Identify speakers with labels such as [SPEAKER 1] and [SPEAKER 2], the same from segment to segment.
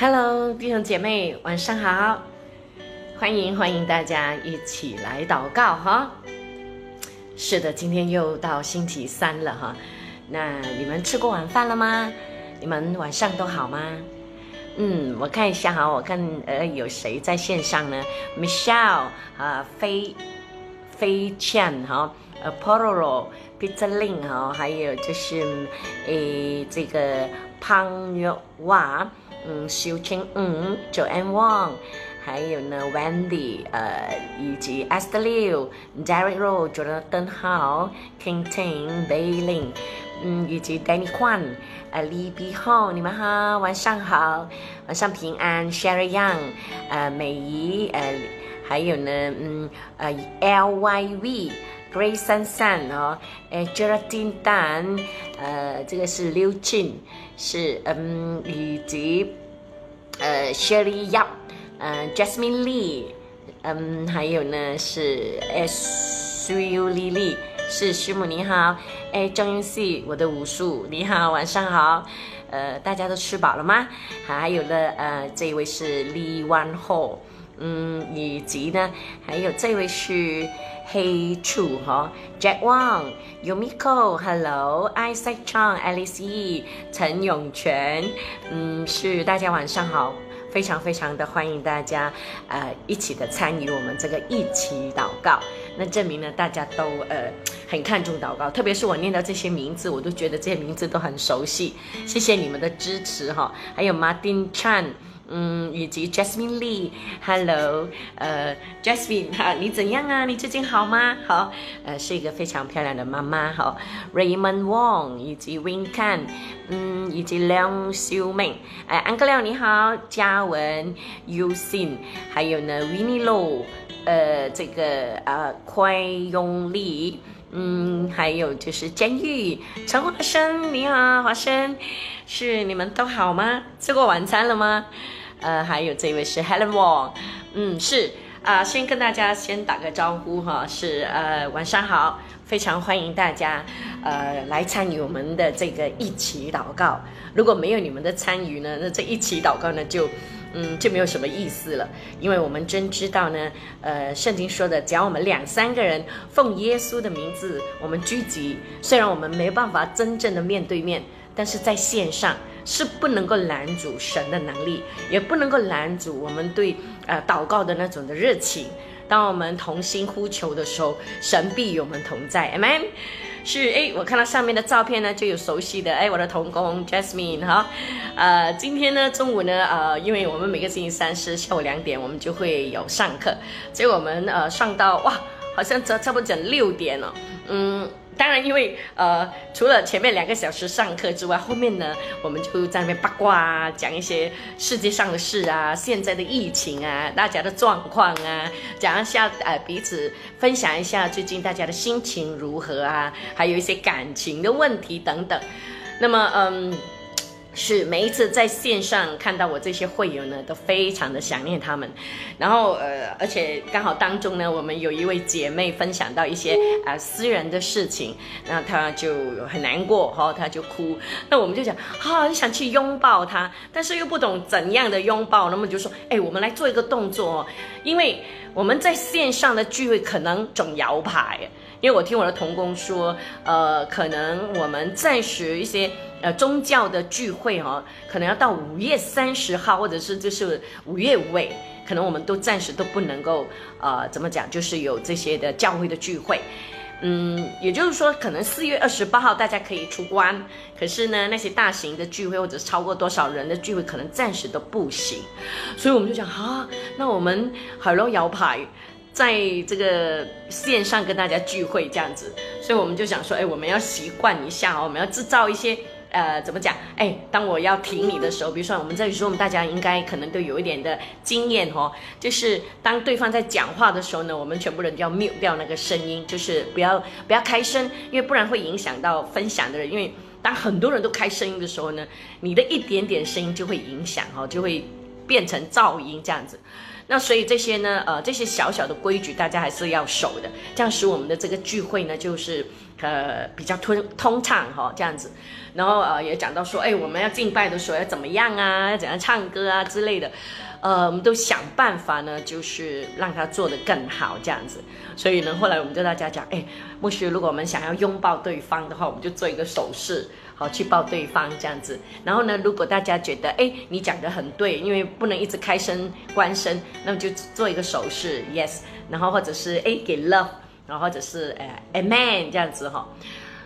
[SPEAKER 1] Hello，弟兄姐妹，晚上好！欢迎欢迎大家一起来祷告哈。是的，今天又到星期三了哈。那你们吃过晚饭了吗？你们晚上都好吗？嗯，我看一下哈，我看呃有谁在线上呢？Michelle 啊，飞飞 Chan 哈，呃 Pororo，Peter Lin 哈，还有就是诶这个胖肉娃。嗯，肖青嗯，Joanne Wong，还有呢，Wendy，呃，以及 Esther Liu，Derek Rowe，Jonathan Hall，King Ting，Bailing，嗯，以及 Danny Kwan，呃，Lee B Hall，你们好，晚上好，晚上平安，Sherry Young，呃，美仪，呃，还有呢，嗯，呃，L Y V，Grace Sun Sun 哦，诶，Geraldine Dan，呃，这个是 lu xun，是嗯，以及呃，Sherry Yap，呃，Jasmine Lee，嗯，还有呢是 S U Lily，是师母你好，哎，张云熙，我的武术你好，晚上好，呃，大家都吃饱了吗？还有呢，呃，这一位是 Lee Wan Ho，嗯，以及呢，还有这位是。Hey Chu 哈，Jack Wang，Yumiko，Hello，Isaac Chan，Alice E，陈永全，嗯，是大家晚上好，非常非常的欢迎大家，呃，一起的参与我们这个一起祷告，那证明呢大家都呃很看重祷告，特别是我念到这些名字，我都觉得这些名字都很熟悉，谢谢你们的支持哈，还有 Martin Chan。嗯，以及 Jasmine Lee，Hello，呃，Jasmine 哈，你怎样啊？你最近好吗？好，呃，是一个非常漂亮的妈妈哈。Raymond Wong，以及 Win Can，嗯，以及梁秀明，哎，安哥亮你好，嘉文，You Sin，还有呢，Winnie Lo，呃，这个啊，快用力，嗯，还有就是监狱，陈华生你好，华生，是你们都好吗？吃过晚餐了吗？呃，还有这位是 Helen Wong，嗯，是啊，先跟大家先打个招呼哈，是呃，晚上好，非常欢迎大家呃来参与我们的这个一起祷告。如果没有你们的参与呢，那这一起祷告呢就嗯就没有什么意思了，因为我们真知道呢，呃，圣经说的，只要我们两三个人奉耶稣的名字，我们聚集，虽然我们没办法真正的面对面，但是在线上。是不能够拦阻神的能力，也不能够拦阻我们对呃祷告的那种的热情。当我们同心呼求的时候，神必与我们同在。Amen。是哎，我看到上面的照片呢，就有熟悉的哎，我的同工 Jasmine 哈。呃，今天呢中午呢，呃，因为我们每个星期三是下午两点，我们就会有上课，所以我们呃上到哇，好像差差不多整六点了，嗯。当然，因为呃，除了前面两个小时上课之外，后面呢，我们就在那边八卦啊，讲一些世界上的事啊，现在的疫情啊，大家的状况啊，讲一下呃，彼此分享一下最近大家的心情如何啊，还有一些感情的问题等等。那么，嗯。是每一次在线上看到我这些会友呢，都非常的想念他们。然后呃，而且刚好当中呢，我们有一位姐妹分享到一些啊私人的事情，那她就很难过哈，她就哭。那我们就讲啊，很想去拥抱她，但是又不懂怎样的拥抱，那么就说，哎，我们来做一个动作，因为我们在线上的聚会可能总摇牌，因为我听我的同工说，呃，可能我们暂时一些。呃，宗教的聚会哈，可能要到五月三十号，或者是就是五月尾，可能我们都暂时都不能够，呃，怎么讲，就是有这些的教会的聚会，嗯，也就是说，可能四月二十八号大家可以出关，可是呢，那些大型的聚会或者超过多少人的聚会，可能暂时都不行，所以我们就讲啊，那我们海龙摇牌，在这个线上跟大家聚会这样子，所以我们就想说，哎，我们要习惯一下哦，我们要制造一些。呃，怎么讲？哎，当我要停你的时候，比如说我们在说，我们大家应该可能都有一点的经验哦，就是当对方在讲话的时候呢，我们全部人就要 mute 掉那个声音，就是不要不要开声，因为不然会影响到分享的人。因为当很多人都开声音的时候呢，你的一点点声音就会影响哦，就会变成噪音这样子。那所以这些呢，呃，这些小小的规矩大家还是要守的，这样使我们的这个聚会呢，就是。呃比较通通畅哈这样子，然后呃也讲到说，哎，我们要敬拜的时候要怎么样啊，要怎样唱歌啊之类的，呃，我们都想办法呢，就是让他做得更好这样子。所以呢，后来我们就大家讲，哎，牧师，如果我们想要拥抱对方的话，我们就做一个手势。好，去抱对方这样子。然后呢，如果大家觉得，哎，你讲的很对，因为不能一直开声关声，那么就做一个手势，yes。然后或者是哎给 love，然后或者是哎 amen 这样子哈。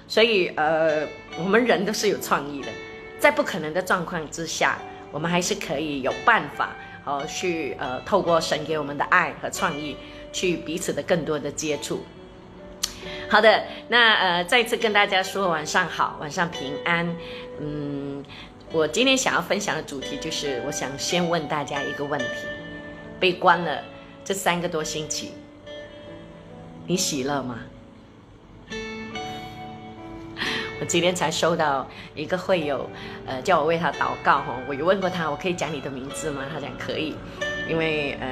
[SPEAKER 1] 所以呃，我们人都是有创意的，在不可能的状况之下，我们还是可以有办法，哦，去呃透过神给我们的爱和创意，去彼此的更多的接触。好的，那呃，再次跟大家说晚上好，晚上平安。嗯，我今天想要分享的主题就是，我想先问大家一个问题：被关了这三个多星期，你喜乐吗？我今天才收到一个会友，呃，叫我为他祷告哈。我有问过他，我可以讲你的名字吗？他讲可以，因为呃，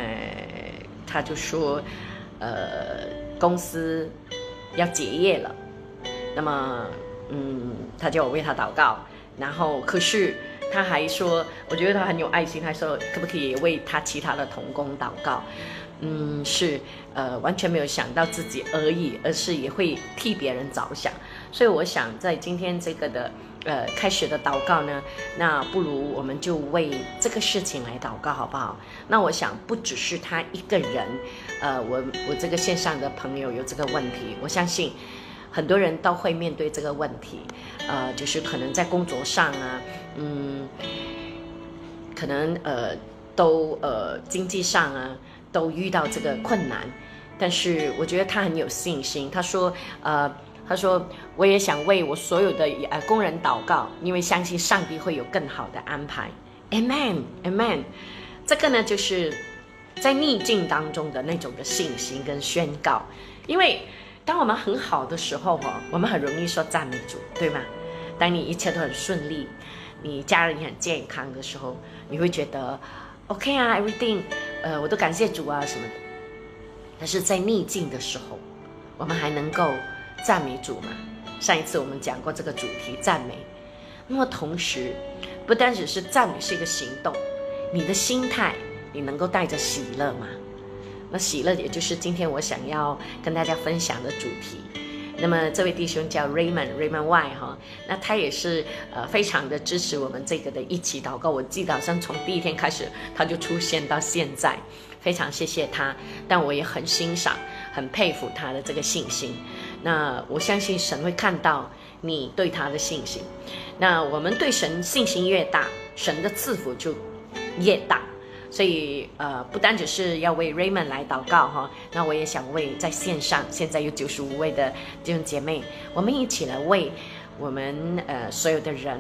[SPEAKER 1] 他就说，呃，公司。要结业了，那么，嗯，他叫我为他祷告，然后，可是他还说，我觉得他很有爱心，他说可不可以为他其他的同工祷告？嗯，是，呃，完全没有想到自己而已，而是也会替别人着想。所以我想在今天这个的，呃，开始的祷告呢，那不如我们就为这个事情来祷告，好不好？那我想不只是他一个人。呃，我我这个线上的朋友有这个问题，我相信很多人都会面对这个问题，呃，就是可能在工作上啊，嗯，可能呃都呃经济上啊都遇到这个困难，但是我觉得他很有信心，他说呃他说我也想为我所有的呃工人祷告，因为相信上帝会有更好的安排，Amen，Amen，这个呢就是。在逆境当中的那种的信心跟宣告，因为当我们很好的时候哈，我们很容易说赞美主，对吗？当你一切都很顺利，你家人也很健康的时候，你会觉得 OK 啊，everything，呃，我都感谢主啊什么的。但是在逆境的时候，我们还能够赞美主吗？上一次我们讲过这个主题赞美，那么同时，不单只是赞美是一个行动，你的心态。你能够带着喜乐吗？那喜乐也就是今天我想要跟大家分享的主题。那么这位弟兄叫 Raymond Raymond Y 哈，那他也是呃非常的支持我们这个的一起祷告。我记得好像从第一天开始他就出现到现在，非常谢谢他。但我也很欣赏、很佩服他的这个信心。那我相信神会看到你对他的信心。那我们对神信心越大，神的赐福就越大。所以，呃，不单只是要为 Raymond 来祷告哈，那我也想为在线上现在有九十五位的弟兄姐妹，我们一起来为我们呃所有的人，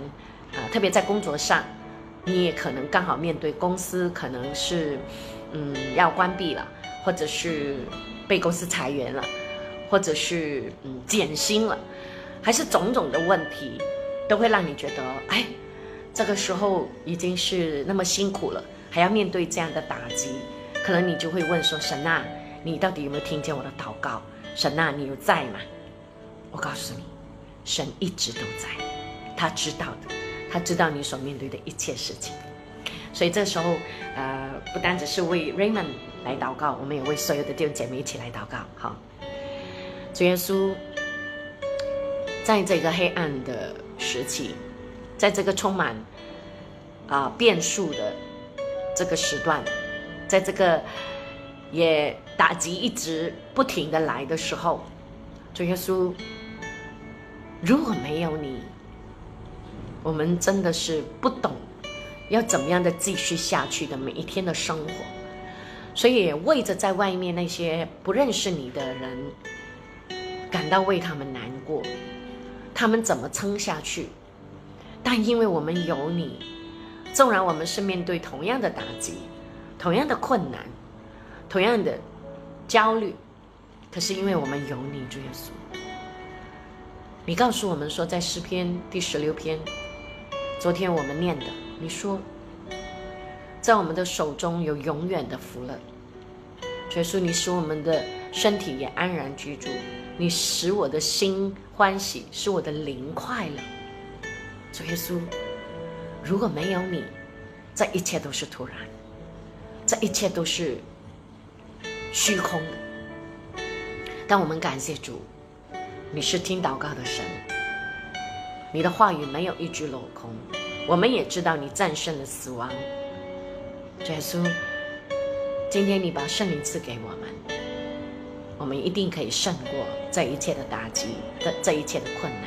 [SPEAKER 1] 啊，特别在工作上，你也可能刚好面对公司可能是，嗯，要关闭了，或者是被公司裁员了，或者是嗯减薪了，还是种种的问题，都会让你觉得，哎，这个时候已经是那么辛苦了。还要面对这样的打击，可能你就会问说：“神啊，你到底有没有听见我的祷告？神啊，你有在吗？”我告诉你，神一直都在，他知道的，他知道你所面对的一切事情。所以这时候，呃，不单只是为 Raymond 来祷告，我们也为所有的弟兄姐妹一起来祷告。好，主耶稣，在这个黑暗的时期，在这个充满啊变数的。这个时段，在这个也打击一直不停的来的时候，主耶稣，如果没有你，我们真的是不懂要怎么样的继续下去的每一天的生活，所以为着在外面那些不认识你的人感到为他们难过，他们怎么撑下去？但因为我们有你。纵然我们是面对同样的打击、同样的困难、同样的焦虑，可是因为我们有你，主耶稣，你告诉我们说，在诗篇第十六篇，昨天我们念的，你说，在我们的手中有永远的福乐，主耶稣，你使我们的身体也安然居住，你使我的心欢喜，使我的灵快乐。主耶稣，如果没有你，这一切都是突然，这一切都是虚空的。但我们感谢主，你是听祷告的神，你的话语没有一句落空。我们也知道你战胜了死亡。耶稣，今天你把圣灵赐给我们，我们一定可以胜过这一切的打击的这一切的困难。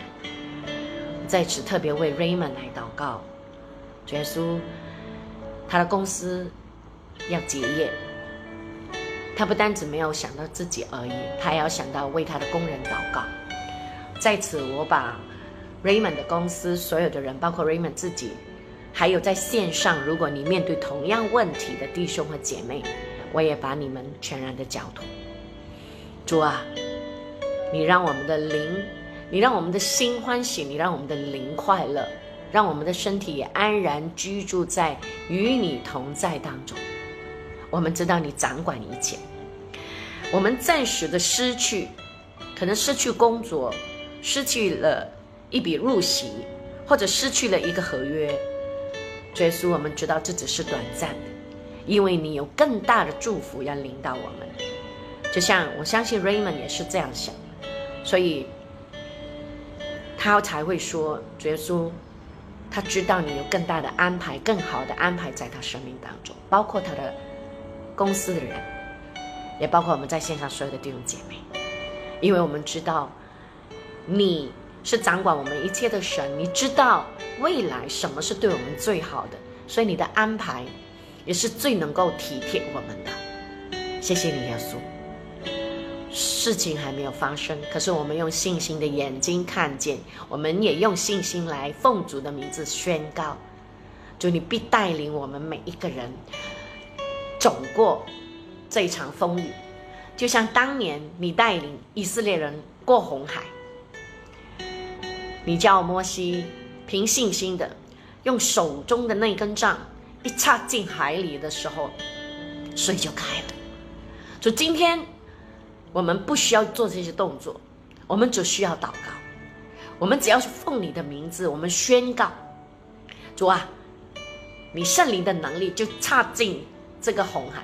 [SPEAKER 1] 在此特别为 Raymond 来祷告，耶稣，他的公司要结业，他不单只没有想到自己而已，他还要想到为他的工人祷告。在此，我把 Raymond 的公司所有的人，包括 Raymond 自己，还有在线上，如果你面对同样问题的弟兄和姐妹，我也把你们全然的交托。主啊，你让我们的灵，你让我们的心欢喜，你让我们的灵快乐，让我们的身体安然居住在与你同在当中。我们知道你掌管一切，我们暂时的失去，可能失去工作，失去了。一笔入息，或者失去了一个合约，耶稣，我们知道这只是短暂的，因为你有更大的祝福要领导我们。就像我相信 Raymond 也是这样想，所以他才会说，耶稣，他知道你有更大的安排，更好的安排在他生命当中，包括他的公司的人，也包括我们在线上所有的弟兄姐妹，因为我们知道你。是掌管我们一切的神，你知道未来什么是对我们最好的，所以你的安排也是最能够体贴我们的。谢谢你，耶稣。事情还没有发生，可是我们用信心的眼睛看见，我们也用信心来奉主的名字宣告：主，你必带领我们每一个人走过这一场风雨，就像当年你带领以色列人过红海。你叫摩西凭信心的用手中的那根杖一插进海里的时候，水就开了。就今天我们不需要做这些动作，我们只需要祷告。我们只要是奉你的名字，我们宣告：主啊，你圣灵的能力就插进这个红海，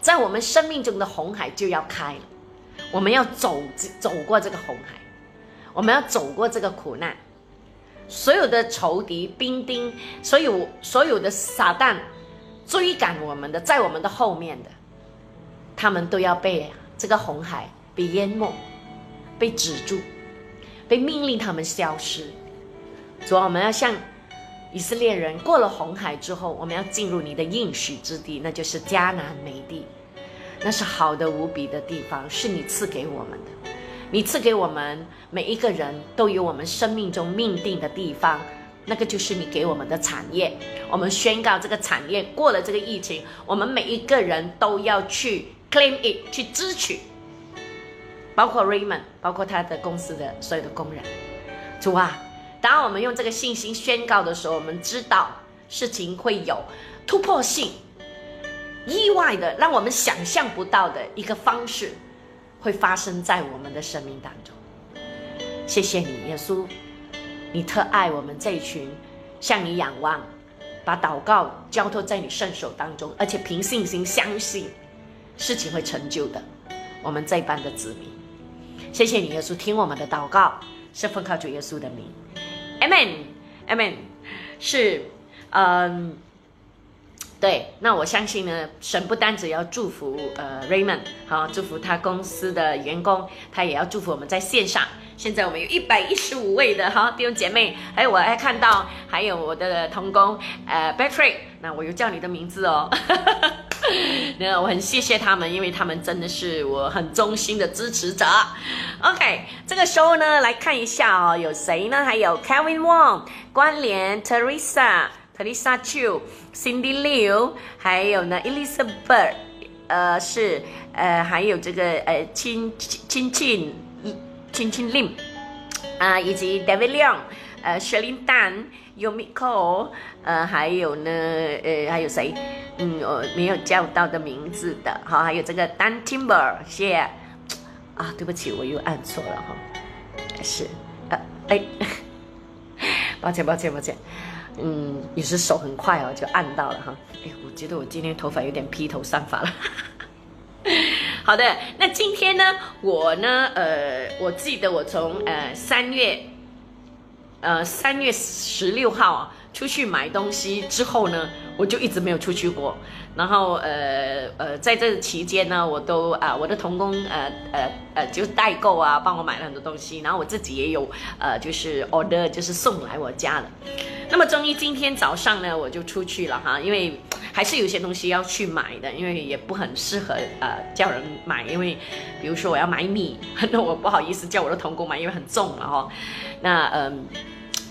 [SPEAKER 1] 在我们生命中的红海就要开了。我们要走走过这个红海。我们要走过这个苦难，所有的仇敌、兵丁，所有所有的撒旦追赶我们的，在我们的后面的，他们都要被这个红海被淹没、被止住、被命令他们消失。主啊，我们要像以色列人过了红海之后，我们要进入你的应许之地，那就是迦南美地，那是好的无比的地方，是你赐给我们的。你赐给我们每一个人都有我们生命中命定的地方，那个就是你给我们的产业。我们宣告这个产业过了这个疫情，我们每一个人都要去 claim it，去支取，包括 Raymond，包括他的公司的所有的工人。主啊，当我们用这个信心宣告的时候，我们知道事情会有突破性、意外的，让我们想象不到的一个方式。会发生在我们的生命当中。谢谢你，耶稣，你特爱我们这一群向你仰望，把祷告交托在你圣手当中，而且凭信心相信事情会成就的。我们这班的子民，谢谢你，耶稣，听我们的祷告，是奉靠主耶稣的名，Amen，Amen，是，嗯。对，那我相信呢，神不单只要祝福呃 Raymond，好，祝福他公司的员工，他也要祝福我们在线上。现在我们有一百一十五位的哈弟兄姐妹，还有我还看到还有我的同工呃 Patrick，那我又叫你的名字哦，那我很谢谢他们，因为他们真的是我很忠心的支持者。OK，这个时候呢来看一下哦，有谁呢？还有 Kevin Wong、关联 Teresa。Teresa Chu、Cindy Liu，还有呢，Elizabeth，呃，是呃，还有这个呃，亲亲亲亲亲 Lim，啊，以及 David Leong，呃，Shelly Dan、Yumiko，呃，还有呢，呃，还有谁？嗯，我没有叫到的名字的，好，还有这个 Dan Timber，谢谢。啊，对不起，我又按错了哈，是，呃，哎，抱歉抱歉抱歉，嗯，也是手很快哦，就按到了哈，哎，我觉得我今天头发有点披头散发了。好的，那今天呢，我呢，呃，我记得我从呃三月，呃三月十六号出去买东西之后呢，我就一直没有出去过。然后呃呃，在这期间呢，我都啊，我的童工呃呃呃，就代购啊，帮我买了很多东西。然后我自己也有呃，就是 order，就是送来我家了。那么终于今天早上呢，我就出去了哈，因为。还是有些东西要去买的，因为也不很适合呃叫人买，因为比如说我要买米，那我不好意思叫我的童工买，因为很重嘛哈。那嗯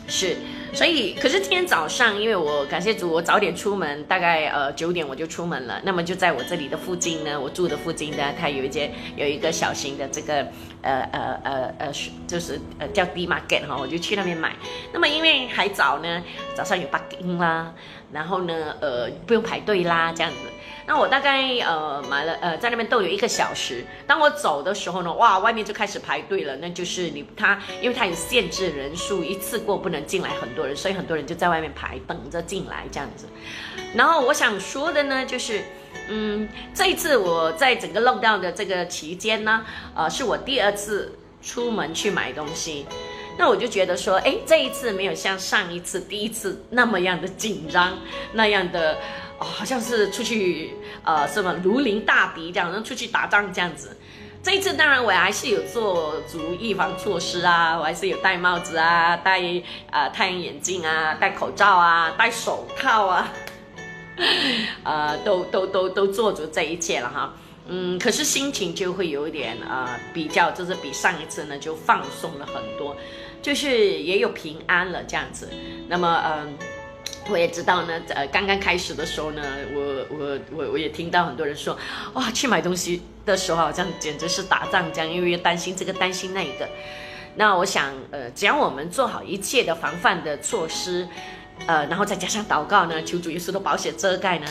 [SPEAKER 1] 是，所以可是今天早上，因为我感谢主，我早点出门，大概呃九点我就出门了。那么就在我这里的附近呢，我住的附近呢，它有一间有一个小型的这个呃呃呃呃就是呃叫 D Market 哈，我就去那边买。那么因为还早呢，早上有 b u g g i n g 啦。然后呢，呃，不用排队啦，这样子。那我大概呃买了，呃，在那边逗留一个小时。当我走的时候呢，哇，外面就开始排队了。那就是你他，因为他有限制人数，一次过不能进来很多人，所以很多人就在外面排，等着进来这样子。然后我想说的呢，就是，嗯，这一次我在整个 lockdown 的这个期间呢，呃，是我第二次出门去买东西。那我就觉得说，哎，这一次没有像上一次第一次那么样的紧张，那样的，哦，好像是出去，呃，什么如临大敌这样，能出去打仗这样子。这一次当然我还是有做足预防措施啊，我还是有戴帽子啊，戴啊太阳眼镜啊，戴口罩啊，戴手套啊，呃，都都都都做足这一切了哈。嗯，可是心情就会有一点啊，比较就是比上一次呢就放松了很多。就是也有平安了这样子，那么嗯，我也知道呢，呃，刚刚开始的时候呢，我我我我也听到很多人说，哇，去买东西的时候好像简直是打仗这样，因为担心这个担心那一个。那我想，呃，只要我们做好一切的防范的措施，呃，然后再加上祷告呢，求主耶稣的保险遮盖呢，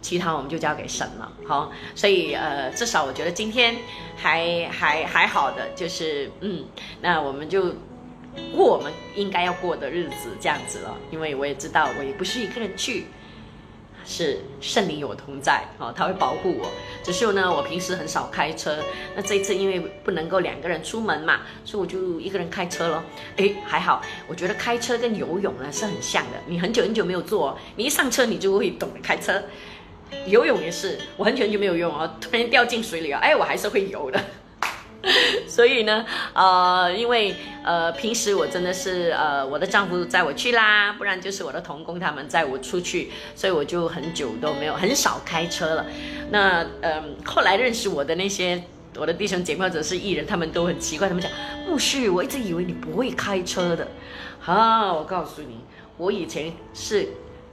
[SPEAKER 1] 其他我们就交给神了。好，所以呃，至少我觉得今天还还还好的，就是嗯，那我们就。过我们应该要过的日子，这样子了。因为我也知道，我也不是一个人去，是圣灵与我同在，哦，他会保护我。只是呢，我平时很少开车，那这一次因为不能够两个人出门嘛，所以我就一个人开车了。诶，还好，我觉得开车跟游泳呢是很像的。你很久很久没有做，你一上车你就会懂得开车。游泳也是，我很久很久没有游泳啊，突然掉进水里啊，哎，我还是会游的。所以呢，呃，因为呃，平时我真的是呃，我的丈夫载我去啦，不然就是我的童工他们载我出去，所以我就很久都没有很少开车了。那嗯，后来认识我的那些我的弟兄姐妹或者是艺人，他们都很奇怪，他们讲牧师，我一直以为你不会开车的。好，我告诉你，我以前是。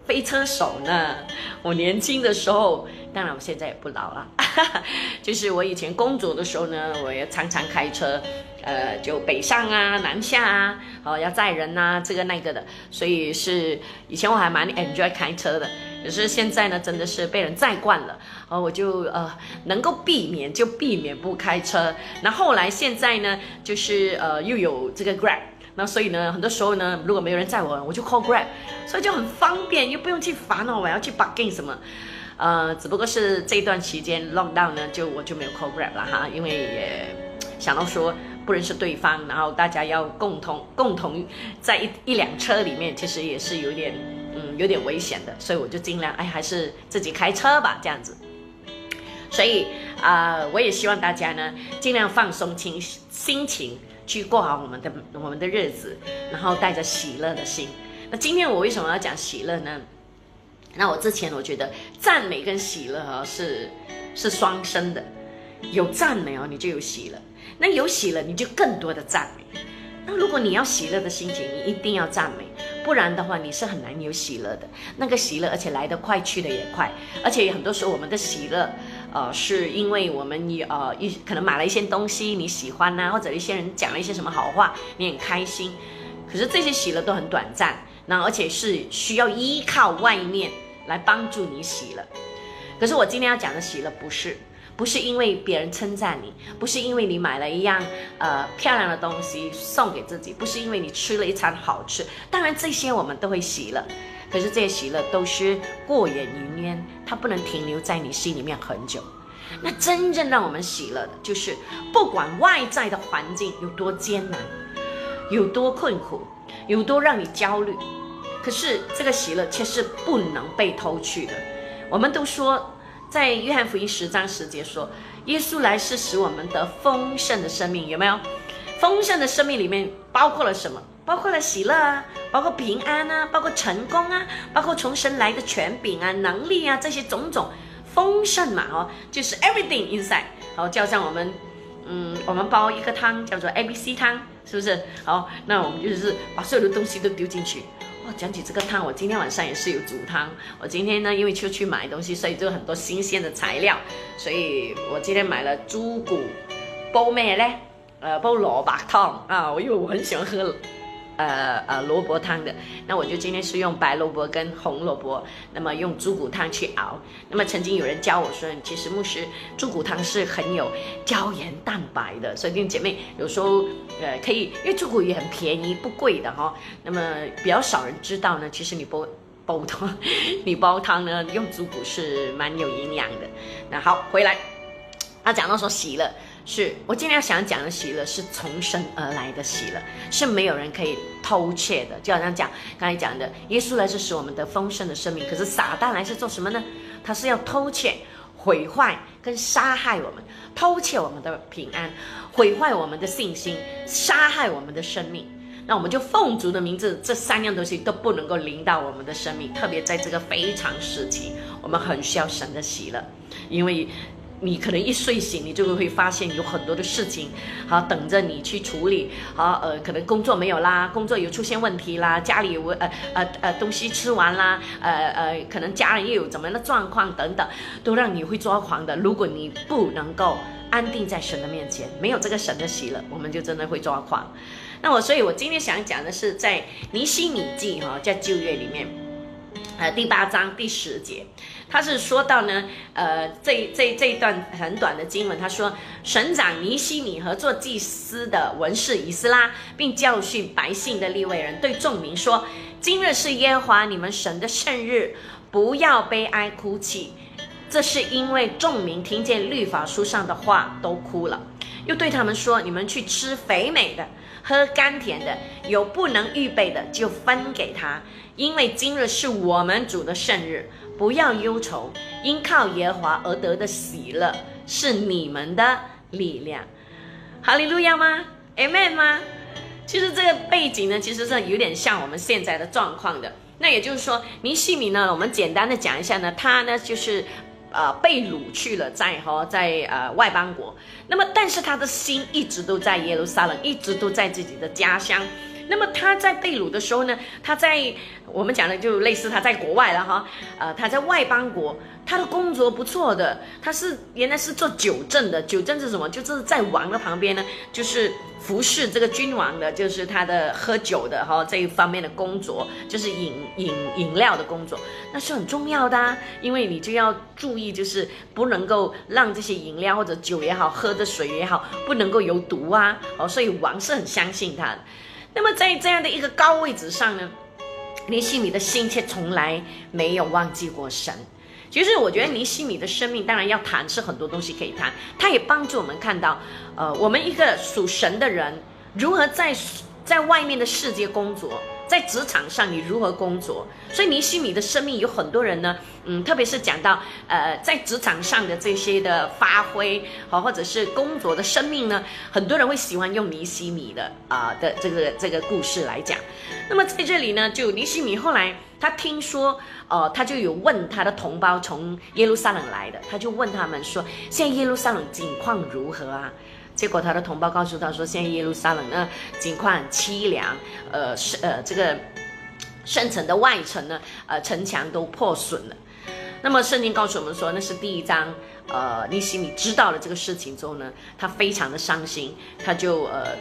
[SPEAKER 1] 飞车手呢？我年轻的时候，当然我现在也不老了。就是我以前工作的时候呢，我也常常开车，呃，就北上啊、南下啊，哦，要载人呐，这个那个的。所以是以前我还蛮 enjoy 开车的。可是现在呢，真的是被人载惯了，哦，我就呃能够避免就避免不开车。那后来现在呢，就是呃又有这个 Grab。那所以呢，很多时候呢，如果没有人载我，我就 call Grab，所以就很方便，又不用去烦恼我要去 bugging 什么，呃，只不过是这段期间 lockdown 呢，就我就没有 call Grab 了哈，因为也想到说不认识对方，然后大家要共同共同在一一辆车里面，其实也是有点嗯有点危险的，所以我就尽量哎还是自己开车吧这样子。所以啊，我也希望大家呢尽量放松心心情。去过好我们的我们的日子，然后带着喜乐的心。那今天我为什么要讲喜乐呢？那我之前我觉得赞美跟喜乐啊是是双生的，有赞美哦，你就有喜乐；那有喜乐，你就更多的赞美。那如果你要喜乐的心情，你一定要赞美，不然的话你是很难有喜乐的。那个喜乐，而且来得快，去的也快，而且很多时候我们的喜乐。呃，是因为我们你呃一可能买了一些东西你喜欢呐，或者一些人讲了一些什么好话，你很开心。可是这些喜乐都很短暂，那而且是需要依靠外面来帮助你喜乐。可是我今天要讲的喜乐不是，不是因为别人称赞你，不是因为你买了一样呃漂亮的东西送给自己，不是因为你吃了一餐好吃。当然这些我们都会喜乐，可是这些喜乐都是过眼云烟，它不能停留在你心里面很久。那真正让我们喜乐的，就是不管外在的环境有多艰难，有多困苦，有多让你焦虑，可是这个喜乐却是不能被偷去的。我们都说，在约翰福音十章十节说，耶稣来是使我们得丰盛的生命，有没有？丰盛的生命里面包括了什么？包括了喜乐啊，包括平安啊，包括成功啊，包括从神来的权柄啊、能力啊，这些种种。丰盛嘛，哦，就是 everything inside，好，就像我们，嗯，我们煲一个汤叫做 A B C 汤，是不是？好，那我们就是把所有的东西都丢进去。哦，讲起这个汤，我今天晚上也是有煮汤。我今天呢，因为出去买东西，所以就很多新鲜的材料，所以我今天买了猪骨煲咩嘞？呃，煲萝卜汤啊，因为我很喜欢喝。呃呃，萝卜汤的，那我就今天是用白萝卜跟红萝卜，那么用猪骨汤去熬。那么曾经有人教我说，其实牧师猪骨汤是很有胶原蛋白的，所以弟兄姐妹有时候呃可以，因为猪骨也很便宜，不贵的哈。那么比较少人知道呢，其实你煲煲汤，你煲汤呢用猪骨是蛮有营养的。那好，回来，他讲到说洗了。是我今天要想讲的喜乐，是从生而来的喜乐，是没有人可以偷窃的。就好像讲刚才讲的，耶稣来是使我们得丰盛的生命，可是撒旦来是做什么呢？他是要偷窃、毁坏跟杀害我们，偷窃我们的平安，毁坏我们的信心，杀害我们的生命。那我们就奉主的名字，这三样东西都不能够临到我们的生命，特别在这个非常时期，我们很需要神的喜乐，因为。你可能一睡醒，你就会发现有很多的事情，好等着你去处理。好，呃，可能工作没有啦，工作有出现问题啦，家里有呃呃呃东西吃完啦，呃呃，可能家人又有怎么样的状况等等，都让你会抓狂的。如果你不能够安定在神的面前，没有这个神的喜乐，我们就真的会抓狂。那我，所以我今天想讲的是在尼西米记哈，在旧约里面，呃，第八章第十节。他是说到呢，呃，这这这一段很短的经文，他说，省长尼西米和做祭司的文士以斯拉，并教训百姓的立位人，对众民说：今日是耶和华你们神的圣日，不要悲哀哭泣。这是因为众民听见律法书上的话都哭了。又对他们说：你们去吃肥美的，喝甘甜的，有不能预备的就分给他，因为今日是我们主的圣日。不要忧愁，因靠耶和华而得的喜乐是你们的力量。哈利路亚吗？M M 吗？其实这个背景呢，其实是有点像我们现在的状况的。那也就是说，尼西米呢，我们简单的讲一下呢，他呢就是呃被掳去了，在哈在呃外邦国。那么，但是他的心一直都在耶路撒冷，一直都在自己的家乡。那么他在被掳的时候呢，他在我们讲的就类似他在国外了哈，呃，他在外邦国，他的工作不错的，他是原来是做酒政的，酒政是什么？就是在王的旁边呢，就是服侍这个君王的，就是他的喝酒的哈这一方面的工作，就是饮饮饮料的工作，那是很重要的啊，因为你就要注意，就是不能够让这些饮料或者酒也好，喝的水也好，不能够有毒啊，哦，所以王是很相信他。那么在这样的一个高位置上呢，尼西米的心却从来没有忘记过神。其实我觉得尼西米的生命当然要谈是很多东西可以谈，他也帮助我们看到，呃，我们一个属神的人如何在在外面的世界工作。在职场上，你如何工作？所以尼西米的生命有很多人呢，嗯，特别是讲到呃，在职场上的这些的发挥，好，或者是工作的生命呢，很多人会喜欢用尼西米的啊的这个这个故事来讲。那么在这里呢，就尼西米后来他听说，哦，他就有问他的同胞从耶路撒冷来的，他就问他们说，现在耶路撒冷景况如何啊？结果他的同胞告诉他说：“现在耶路撒冷呢，情况凄凉，呃，是呃这个圣城的外城呢，呃城墙都破损了。那么圣经告诉我们说，那是第一章，呃，尼西米知道了这个事情之后呢，他非常的伤心，他就呃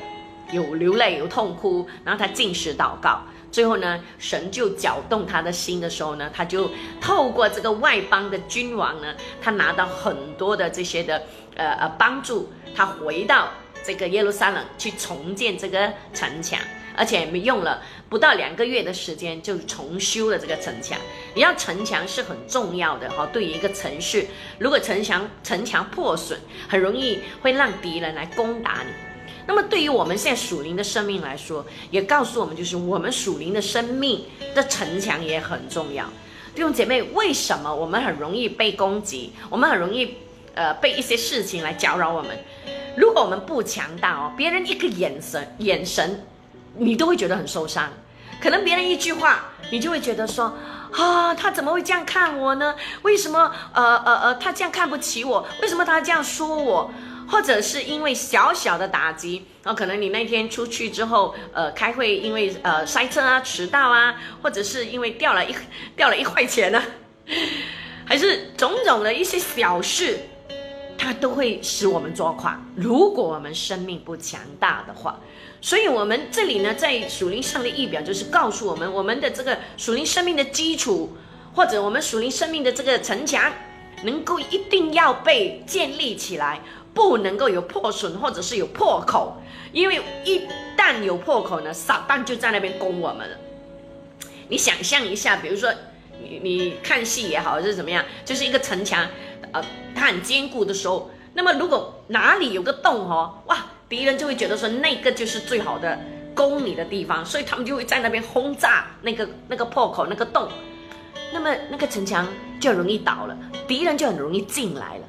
[SPEAKER 1] 有流泪有痛哭，然后他进食祷告。最后呢，神就搅动他的心的时候呢，他就透过这个外邦的君王呢，他拿到很多的这些的呃呃帮助，他回到这个耶路撒冷去重建这个城墙，而且用了不到两个月的时间就重修了这个城墙。你要城墙是很重要的哈，对于一个城市，如果城墙城墙破损，很容易会让敌人来攻打你。那么对于我们现在属灵的生命来说，也告诉我们，就是我们属灵的生命的城墙也很重要。弟兄姐妹，为什么我们很容易被攻击？我们很容易呃被一些事情来搅扰我们？如果我们不强大哦，别人一个眼神眼神，你都会觉得很受伤。可能别人一句话，你就会觉得说啊，他怎么会这样看我呢？为什么呃呃呃，他这样看不起我？为什么他这样说我？或者是因为小小的打击，哦可能你那天出去之后，呃，开会因为呃塞车啊、迟到啊，或者是因为掉了一掉了一块钱呢，还是种种的一些小事，它都会使我们抓垮。如果我们生命不强大的话，所以我们这里呢，在属灵上的意表就是告诉我们，我们的这个属灵生命的基础，或者我们属灵生命的这个城墙，能够一定要被建立起来。不能够有破损或者是有破口，因为一旦有破口呢，撒旦就在那边攻我们了。你想象一下，比如说你你看戏也好，还是怎么样，就是一个城墙，呃，它很坚固的时候，那么如果哪里有个洞哦，哇，敌人就会觉得说那个就是最好的攻你的地方，所以他们就会在那边轰炸那个那个破口那个洞，那么那个城墙就容易倒了，敌人就很容易进来了。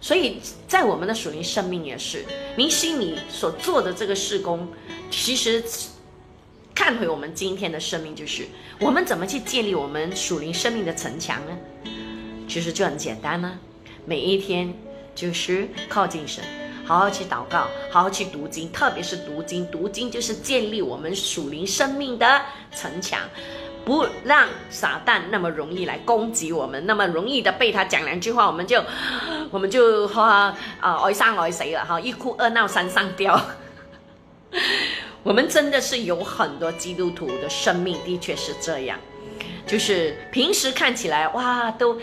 [SPEAKER 1] 所以在我们的属灵生命也是，您心里所做的这个事工，其实看回我们今天的生命，就是我们怎么去建立我们属灵生命的城墙呢？其实就很简单呢，每一天就是靠近神，好好去祷告，好好去读经，特别是读经，读经就是建立我们属灵生命的城墙。不让撒旦那么容易来攻击我们，那么容易的被他讲两句话，我们就 我们就哈啊哀生哀死了哈，一哭二闹三上吊。我们真的是有很多基督徒的生命的确是这样，就是平时看起来哇都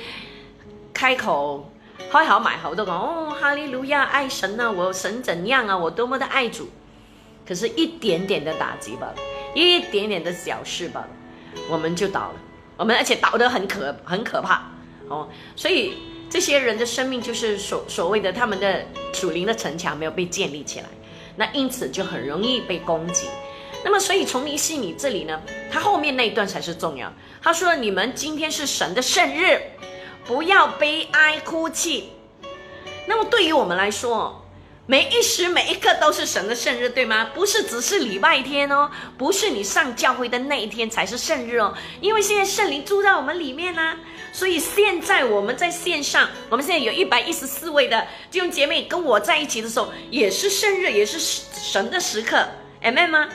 [SPEAKER 1] 开口开好买好都讲哦哈利路亚爱神啊，我神怎样啊，我多么的爱主，可是一点点的打击吧，一点点的小事吧。我们就倒了，我们而且倒得很可很可怕哦，所以这些人的生命就是所所谓的他们的属灵的城墙没有被建立起来，那因此就很容易被攻击。那么所以从尼西米这里呢，他后面那一段才是重要。他说：“你们今天是神的圣日，不要悲哀哭泣。”那么对于我们来说，每一时每一刻都是神的圣日，对吗？不是只是礼拜天哦，不是你上教会的那一天才是圣日哦，因为现在圣灵住在我们里面呢，所以现在我们在线上，我们现在有一百一十四位的弟兄姐妹跟我在一起的时候，也是圣日，也是神的时刻，amen 吗？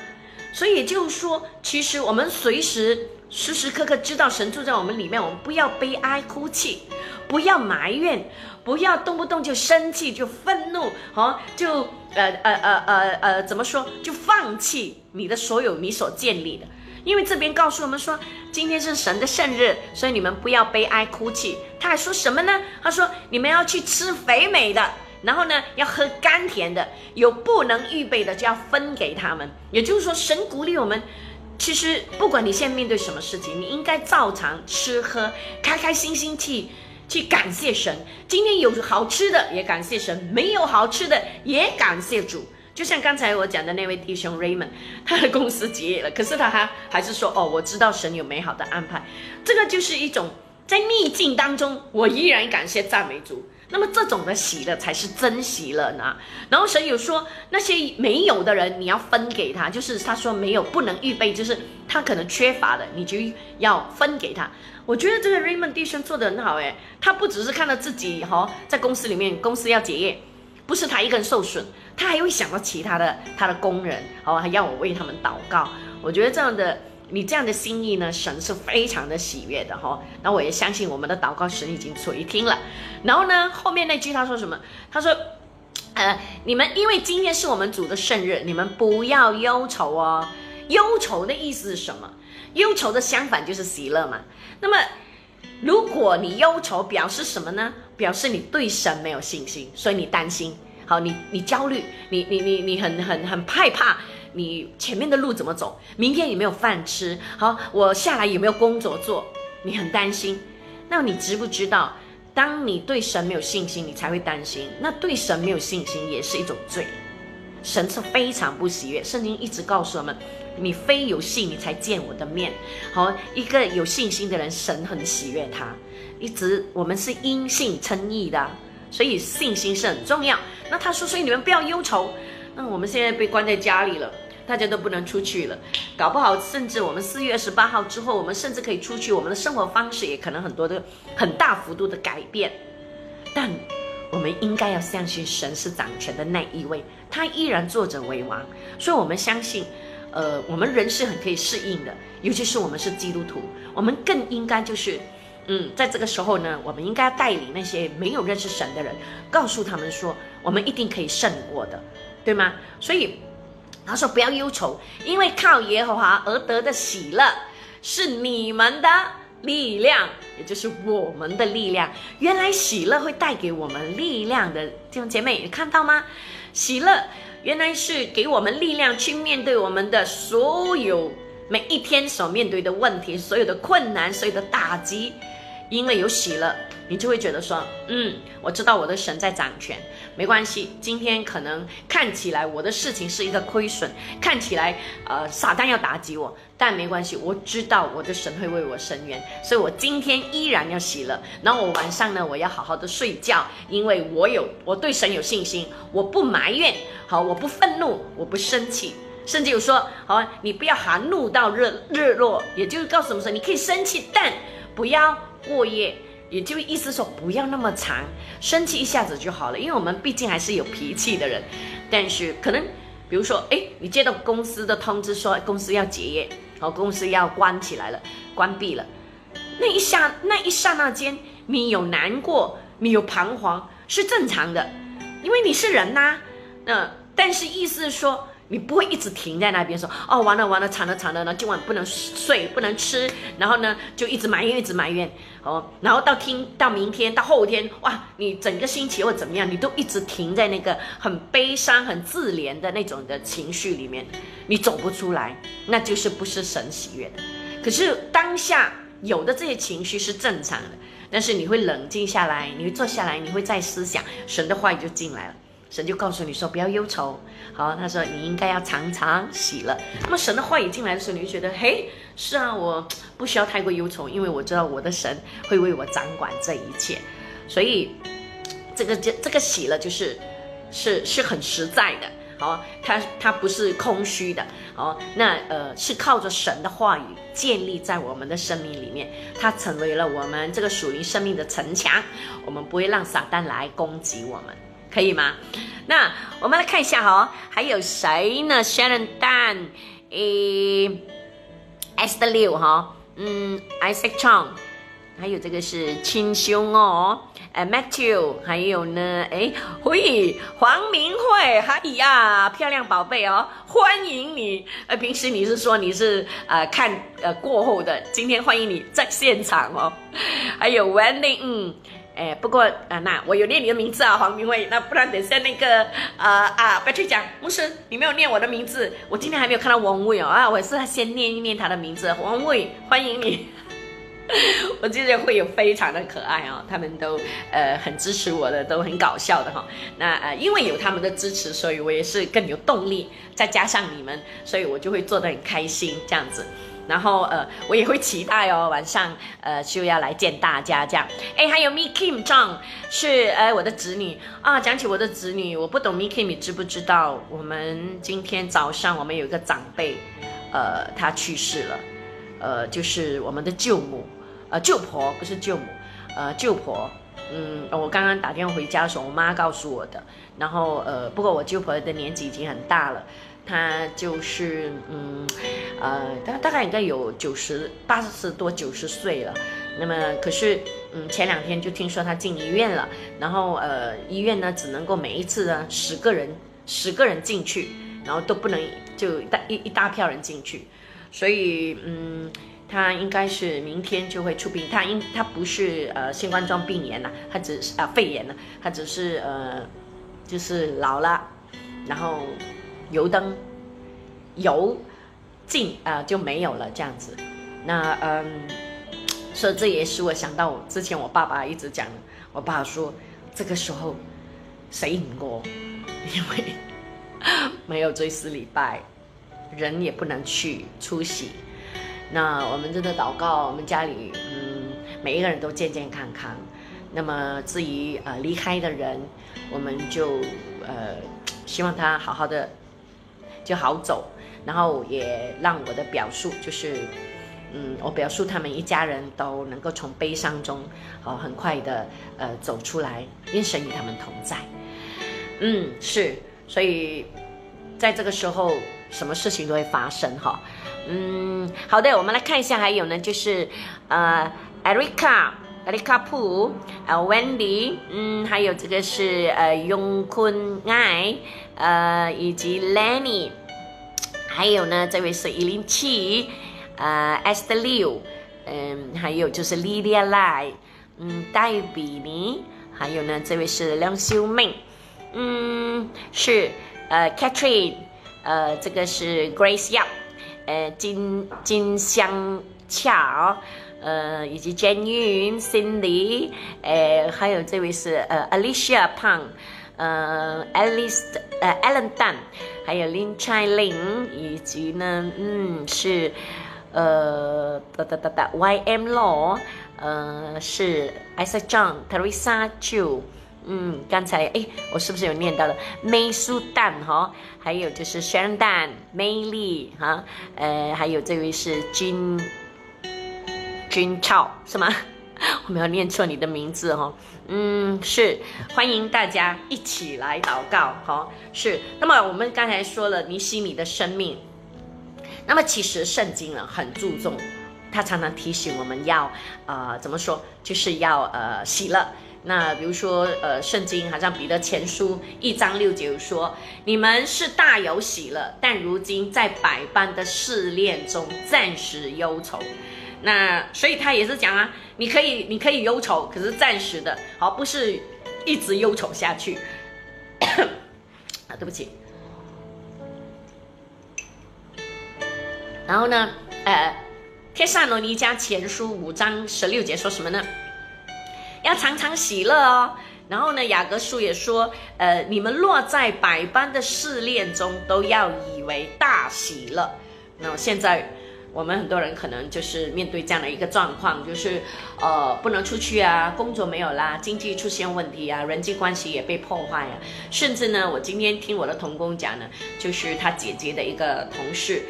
[SPEAKER 1] 所以就是说，其实我们随时时时刻刻知道神住在我们里面，我们不要悲哀哭泣，不要埋怨。不要动不动就生气，就愤怒，哦，就呃呃呃呃呃，怎么说？就放弃你的所有你所建立的。因为这边告诉我们说，今天是神的圣日，所以你们不要悲哀哭泣。他还说什么呢？他说你们要去吃肥美的，然后呢要喝甘甜的，有不能预备的就要分给他们。也就是说，神鼓励我们，其实不管你现在面对什么事情，你应该照常吃喝，开开心心去。去感谢神，今天有好吃的也感谢神，没有好吃的也感谢主。就像刚才我讲的那位弟兄 Raymond，他的公司结业了，可是他还还是说：“哦，我知道神有美好的安排。”这个就是一种在逆境当中，我依然感谢赞美主。那么这种的喜乐才是真喜乐呢。然后神有说，那些没有的人，你要分给他，就是他说没有不能预备，就是他可能缺乏的，你就要分给他。我觉得这个 Raymond 弟兄做的很好诶，他不只是看到自己哈，在公司里面公司要结业，不是他一个人受损，他还会想到其他的他的工人，哦，还要我为他们祷告。我觉得这样的你这样的心意呢，神是非常的喜悦的哈。那我也相信我们的祷告神已经垂听了。然后呢，后面那句他说什么？他说，呃，你们因为今天是我们主的圣日，你们不要忧愁哦。忧愁的意思是什么？忧愁的相反就是喜乐嘛。那么，如果你忧愁，表示什么呢？表示你对神没有信心，所以你担心。好，你你焦虑，你你你你很很很害怕，你前面的路怎么走？明天有没有饭吃？好，我下来有没有工作做？你很担心。那你知不知道，当你对神没有信心，你才会担心。那对神没有信心也是一种罪，神是非常不喜悦。圣经一直告诉我们。你非有信，你才见我的面。好，一个有信心的人，神很喜悦他。一直我们是因信称义的，所以信心是很重要。那他说，所以你们不要忧愁。那我们现在被关在家里了，大家都不能出去了，搞不好甚至我们四月二十八号之后，我们甚至可以出去，我们的生活方式也可能很多的很大幅度的改变。但我们应该要相信神是掌权的那一位，他依然坐着为王。所以我们相信。呃，我们人是很可以适应的，尤其是我们是基督徒，我们更应该就是，嗯，在这个时候呢，我们应该带领那些没有认识神的人，告诉他们说，我们一定可以胜过的，对吗？所以他说不要忧愁，因为靠耶和华而得的喜乐是你们的力量，也就是我们的力量。原来喜乐会带给我们力量的弟兄姐妹，你看到吗？喜乐。原来是给我们力量去面对我们的所有每一天所面对的问题，所有的困难，所有的打击，因为有喜乐，你就会觉得说，嗯，我知道我的神在掌权，没关系。今天可能看起来我的事情是一个亏损，看起来呃撒旦要打击我，但没关系，我知道我的神会为我伸冤，所以我今天依然要喜乐。然后我晚上呢，我要好好的睡觉，因为我有我对神有信心，我不埋怨，好，我不愤怒，我不生气，甚至有说，好，你不要含怒到日日落，也就是告诉我们说，你可以生气，但不要过夜。也就意思说，不要那么长，生气一下子就好了。因为我们毕竟还是有脾气的人，但是可能，比如说，哎，你接到公司的通知说公司要结业，哦，公司要关起来了，关闭了，那一下那一刹那间，你有难过，你有彷徨，是正常的，因为你是人呐。那但是意思说。你不会一直停在那边说哦，完了完了，惨了惨了，然后今晚不能睡，不能吃，然后呢就一直埋怨，一直埋怨，哦，然后到听到明天到后天，哇，你整个星期或怎么样，你都一直停在那个很悲伤、很自怜的那种的情绪里面，你走不出来，那就是不是神喜悦的。可是当下有的这些情绪是正常的，但是你会冷静下来，你会坐下来，你会再思想，神的话语就进来了。神就告诉你说不要忧愁，好，他说你应该要常常喜乐。那么神的话语进来的时候，你就觉得，嘿，是啊，我不需要太过忧愁，因为我知道我的神会为我掌管这一切。所以这个这这个喜乐就是是是很实在的，好，它它不是空虚的，好，那呃是靠着神的话语建立在我们的生命里面，它成为了我们这个属于生命的城墙，我们不会让撒旦来攻击我们。可以吗？那我们来看一下哈，还有谁呢？Sharon Dan，诶，Esther Liu 哈，嗯，Isaac Chong，还有这个是亲兄哦，哎，Matthew，还有呢，哎，会黄明慧，哎呀，漂亮宝贝哦，欢迎你。呃，平时你是说你是呃看呃过后的，今天欢迎你在现场哦。还有 Wendy，嗯。哎，不过啊，那我有念你的名字啊，黄明慧。那不然等下那个呃啊，白翠讲牧师，你没有念我的名字，我今天还没有看到王伟哦啊，我是先念一念他的名字，王伟，欢迎你。我今天会有非常的可爱哦，他们都呃很支持我的，都很搞笑的哈。那呃因为有他们的支持，所以我也是更有动力，再加上你们，所以我就会做得很开心这样子。然后呃，我也会期待哦，晚上呃就要来见大家这样。哎，还有 Mi Kim Zhang 是呃我的子女啊。讲起我的子女，我不懂 Mi Kim，你知不知道？我们今天早上我们有一个长辈，呃，他去世了，呃，就是我们的舅母，呃，舅婆不是舅母，呃，舅婆。嗯，我刚刚打电话回家的时候，我妈告诉我的。然后呃，不过我舅婆的年纪已经很大了。他就是，嗯，呃，他大概应该有九十八十多九十岁了。那么，可是，嗯，前两天就听说他进医院了。然后，呃，医院呢只能够每一次呢十个人十个人进去，然后都不能就大一一大票人进去，所以嗯，他应该是明天就会出殡。他应他不是呃新冠状病炎呐，他只是啊肺炎呐，他只是呃就是老了，然后油灯油尽啊就没有了这样子。那嗯，所以这也使我想到之前我爸爸一直讲，我爸说这个时候谁赢过？因为没有追思礼拜，人也不能去出席。那我们真的祷告，我们家里嗯每一个人都健健康康。那么至于呃离开的人，我们就呃希望他好好的就好走，然后也让我的表述就是嗯我表述他们一家人都能够从悲伤中哦很快的呃走出来，因神与他们同在。嗯，是，所以在这个时候，什么事情都会发生哈。嗯，好的，我们来看一下，还有呢，就是呃，Erica，Erica Pu，呃，Wendy，嗯，还有这个是呃，Yong Kun Ai，呃，以及 Lenny，还有呢，这位是一零七，呃，Esther Liu，嗯，还有就是 Lydia Lai，嗯，戴比尼，还有呢，这位是梁秀妹。嗯，是，呃，Catherine，呃，这个是 Grace Yap，呃，金金香巧，呃，以及 Jane Yun、Cindy，呃，还有这位是呃 Alicia Pang，呃，Alice，呃，Alan Tan，还有 Lin Chai Ling，以及呢，嗯，是，呃，哒哒哒哒，YM Law，呃，是 Isaac John、Teresa Chu。嗯，刚才哎，我是不是有念到了美苏蛋哈？还有就是宣蛋、美丽哈，呃，还有这位是君君超是吗？我没有念错你的名字哈。嗯，是，欢迎大家一起来祷告哈。是，那么我们刚才说了尼西米的生命，那么其实圣经呢很注重，他常常提醒我们要呃怎么说，就是要呃喜乐。那比如说，呃，圣经好像彼得前书一章六节有说：“你们是大有喜乐，但如今在百般的试炼中暂时忧愁。”那所以他也是讲啊，你可以你可以忧愁，可是暂时的，好不是一直忧愁下去。啊，对不起。然后呢，呃，帖撒罗尼迦前书五章十六节说什么呢？要常常喜乐哦。然后呢，雅各书也说，呃，你们落在百般的试炼中，都要以为大喜乐。那现在我们很多人可能就是面对这样的一个状况，就是呃不能出去啊，工作没有啦，经济出现问题啊，人际关系也被破坏啊，甚至呢，我今天听我的同工讲呢，就是他姐姐的一个同事，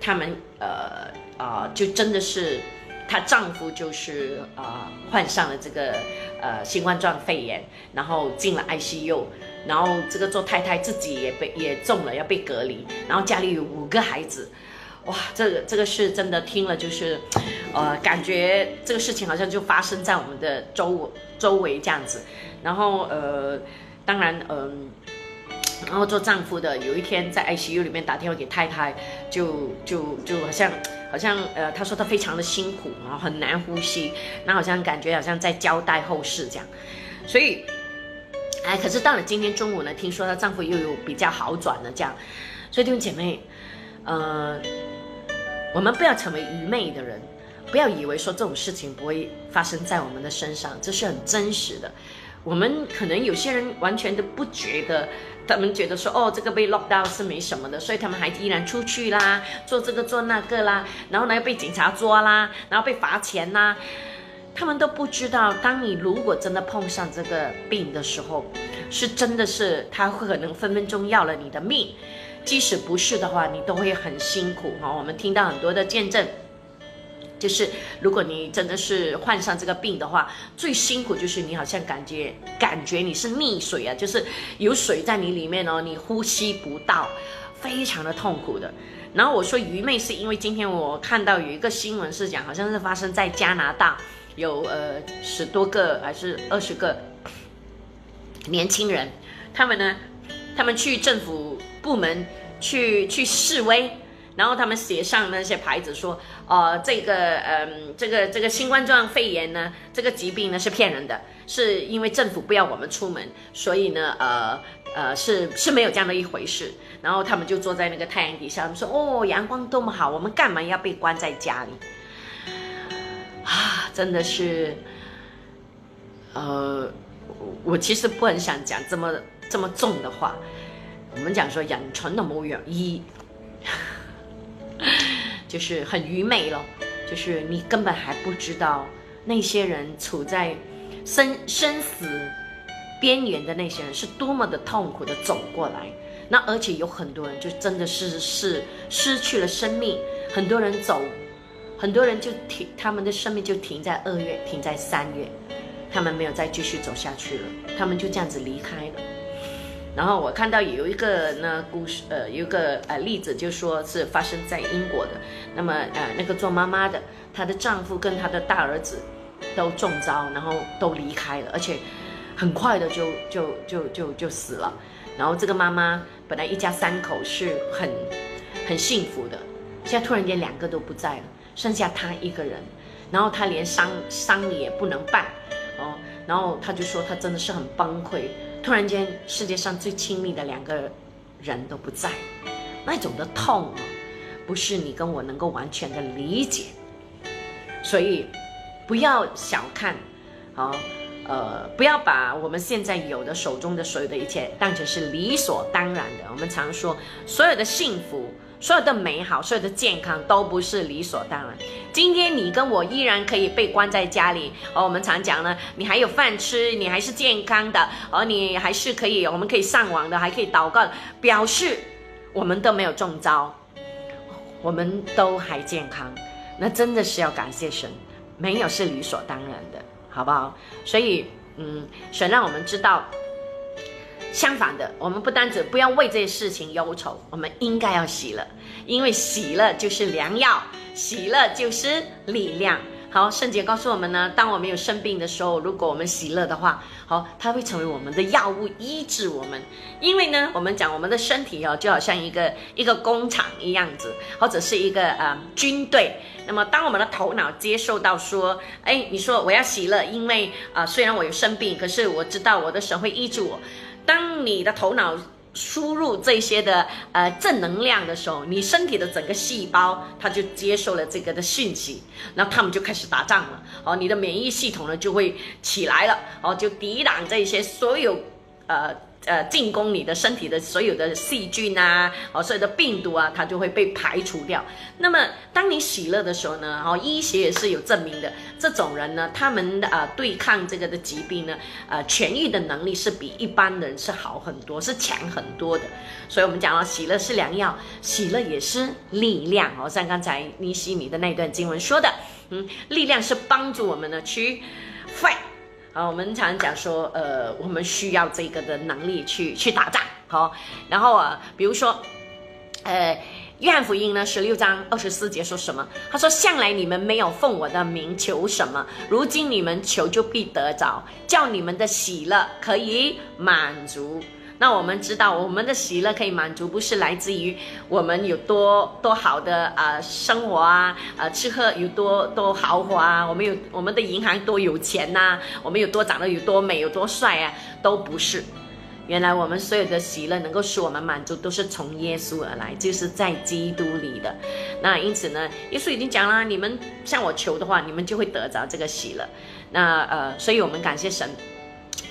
[SPEAKER 1] 他们呃啊，就真的是。她丈夫就是呃患上了这个呃新冠状肺炎，然后进了 ICU，然后这个做太太自己也被也中了要被隔离，然后家里有五个孩子，哇，这个这个是真的听了就是，呃，感觉这个事情好像就发生在我们的周周围这样子，然后呃，当然嗯。然后做丈夫的有一天在 ICU 里面打电话给太太，就就就好像好像呃，他说他非常的辛苦，然后很难呼吸，那好像感觉好像在交代后事这样，所以，哎，可是到了今天中午呢，听说她丈夫又有比较好转了这样，所以弟兄姐妹，呃，我们不要成为愚昧的人，不要以为说这种事情不会发生在我们的身上，这是很真实的。我们可能有些人完全都不觉得，他们觉得说哦，这个被 lock down 是没什么的，所以他们还依然出去啦，做这个做那个啦，然后呢又被警察抓啦，然后被罚钱啦，他们都不知道，当你如果真的碰上这个病的时候，是真的是他可能分分钟要了你的命，即使不是的话，你都会很辛苦哈。我们听到很多的见证。就是如果你真的是患上这个病的话，最辛苦就是你好像感觉感觉你是溺水啊，就是有水在你里面哦，你呼吸不到，非常的痛苦的。然后我说愚昧是因为今天我看到有一个新闻是讲，好像是发生在加拿大，有呃十多个还是二十个年轻人，他们呢，他们去政府部门。去去示威。然后他们写上那些牌子说，呃，这个，嗯，这个这个新冠状肺炎呢，这个疾病呢是骗人的，是因为政府不要我们出门，所以呢，呃呃，是是没有这样的一回事。然后他们就坐在那个太阳底下，他们说，哦，阳光多么好，我们干嘛要被关在家里？啊，真的是，呃，我其实不很想讲这么这么重的话。我们讲说养纯的模样一。就是很愚昧了，就是你根本还不知道那些人处在生生死边缘的那些人是多么的痛苦的走过来。那而且有很多人就真的是是失去了生命，很多人走，很多人就停，他们的生命就停在二月，停在三月，他们没有再继续走下去了，他们就这样子离开了。然后我看到有一个呢故事，呃，有一个呃例子，就说是发生在英国的。那么呃，那个做妈妈的，她的丈夫跟她的大儿子都中招，然后都离开了，而且很快的就就就就就死了。然后这个妈妈本来一家三口是很很幸福的，现在突然间两个都不在了，剩下她一个人，然后她连丧丧礼也不能办，哦，然后她就说她真的是很崩溃。突然间，世界上最亲密的两个人都不在，那种的痛啊，不是你跟我能够完全的理解。所以，不要小看，好，呃，不要把我们现在有的手中的所有的一切当成是理所当然的。我们常说，所有的幸福。所有的美好，所有的健康都不是理所当然。今天你跟我依然可以被关在家里，而我们常讲呢，你还有饭吃，你还是健康的，而你还是可以，我们可以上网的，还可以祷告，表示我们都没有中招，我们都还健康，那真的是要感谢神，没有是理所当然的，好不好？所以，嗯，神让我们知道。相反的，我们不单止不要为这些事情忧愁，我们应该要喜乐，因为喜乐就是良药，喜乐就是力量。好，圣洁告诉我们呢，当我们有生病的时候，如果我们喜乐的话，好，它会成为我们的药物，医治我们。因为呢，我们讲我们的身体哦，就好像一个一个工厂一样子，或者是一个呃军队。那么，当我们的头脑接受到说，哎，你说我要喜乐，因为啊，虽然我有生病，可是我知道我的神会医治我。当你的头脑输入这些的呃正能量的时候，你身体的整个细胞它就接受了这个的讯息，那他们就开始打仗了。哦，你的免疫系统呢就会起来了，哦，就抵挡这些所有呃。呃，进攻你的身体的所有的细菌啊，哦，所有的病毒啊，它就会被排除掉。那么，当你喜乐的时候呢，哦，医学也是有证明的，这种人呢，他们啊对抗这个的疾病呢，呃，痊愈的能力是比一般人是好很多，是强很多的。所以，我们讲了，喜乐是良药，喜乐也是力量。哦，像刚才尼西米的那段经文说的，嗯，力量是帮助我们呢去 fight。啊，我们常讲说，呃，我们需要这个的能力去去打仗。好，然后啊，比如说，呃，约翰福音呢，十六章二十四节说什么？他说：“向来你们没有奉我的名求什么，如今你们求就必得着，叫你们的喜乐可以满足。”那我们知道，我们的喜乐可以满足，不是来自于我们有多多好的啊生活啊，呃吃喝有多多豪华啊，我们有我们的银行多有钱呐，我们有多长得有多美有多帅啊，都不是。原来我们所有的喜乐能够使我们满足，都是从耶稣而来，就是在基督里的。那因此呢，耶稣已经讲了，你们向我求的话，你们就会得着这个喜乐。那呃，所以我们感谢神。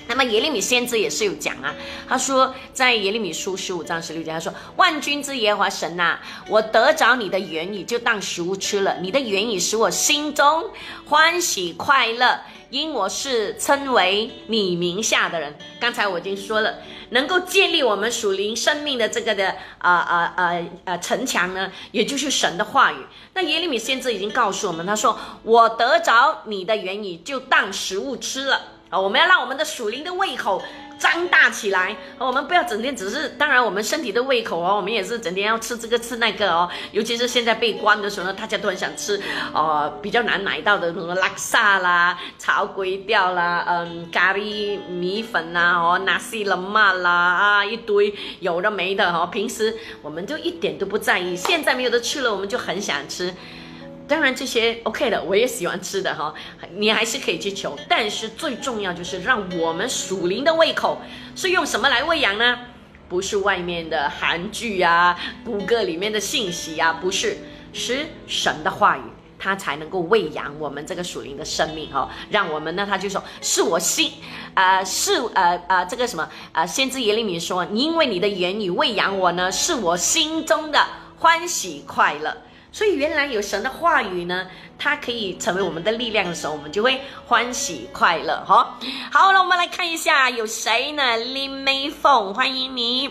[SPEAKER 1] 那么耶利米先知也是有讲啊，他说在耶利米书十五章十六节，他说：“万军之耶和华神呐，我得着你的言语，就当食物吃了。你的言语使我心中欢喜快乐，因我是称为你名下的人。刚才我已经说了，能够建立我们属灵生命的这个的啊啊啊啊城墙呢，也就是神的话语。那耶利米先知已经告诉我们，他说：我得着你的言语，就当食物吃了。我们要让我们的属灵的胃口张大起来，我们不要整天只是，当然我们身体的胃口哦，我们也是整天要吃这个吃那个哦。尤其是现在被关的时候呢，大家都很想吃，呃，比较难买到的什么拉萨啦、炒粿条啦、嗯，咖喱米粉啦、哦，纳西冷玛啦啊，一堆有的没的哦。平时我们就一点都不在意，现在没有的吃了，我们就很想吃。当然这些 OK 的，我也喜欢吃的哈，你还是可以去求，但是最重要就是让我们属灵的胃口是用什么来喂养呢？不是外面的韩剧啊、谷歌里面的信息啊，不是，是神的话语，它才能够喂养我们这个属灵的生命哈。让我们呢，他就说是我心，呃，是呃呃这个什么呃，先知耶利米说，因为你的言语喂养我呢，是我心中的欢喜快乐。所以原来有神的话语呢，它可以成为我们的力量的时候，我们就会欢喜快乐哈。好了，我们来看一下有谁呢？林美凤，欢迎你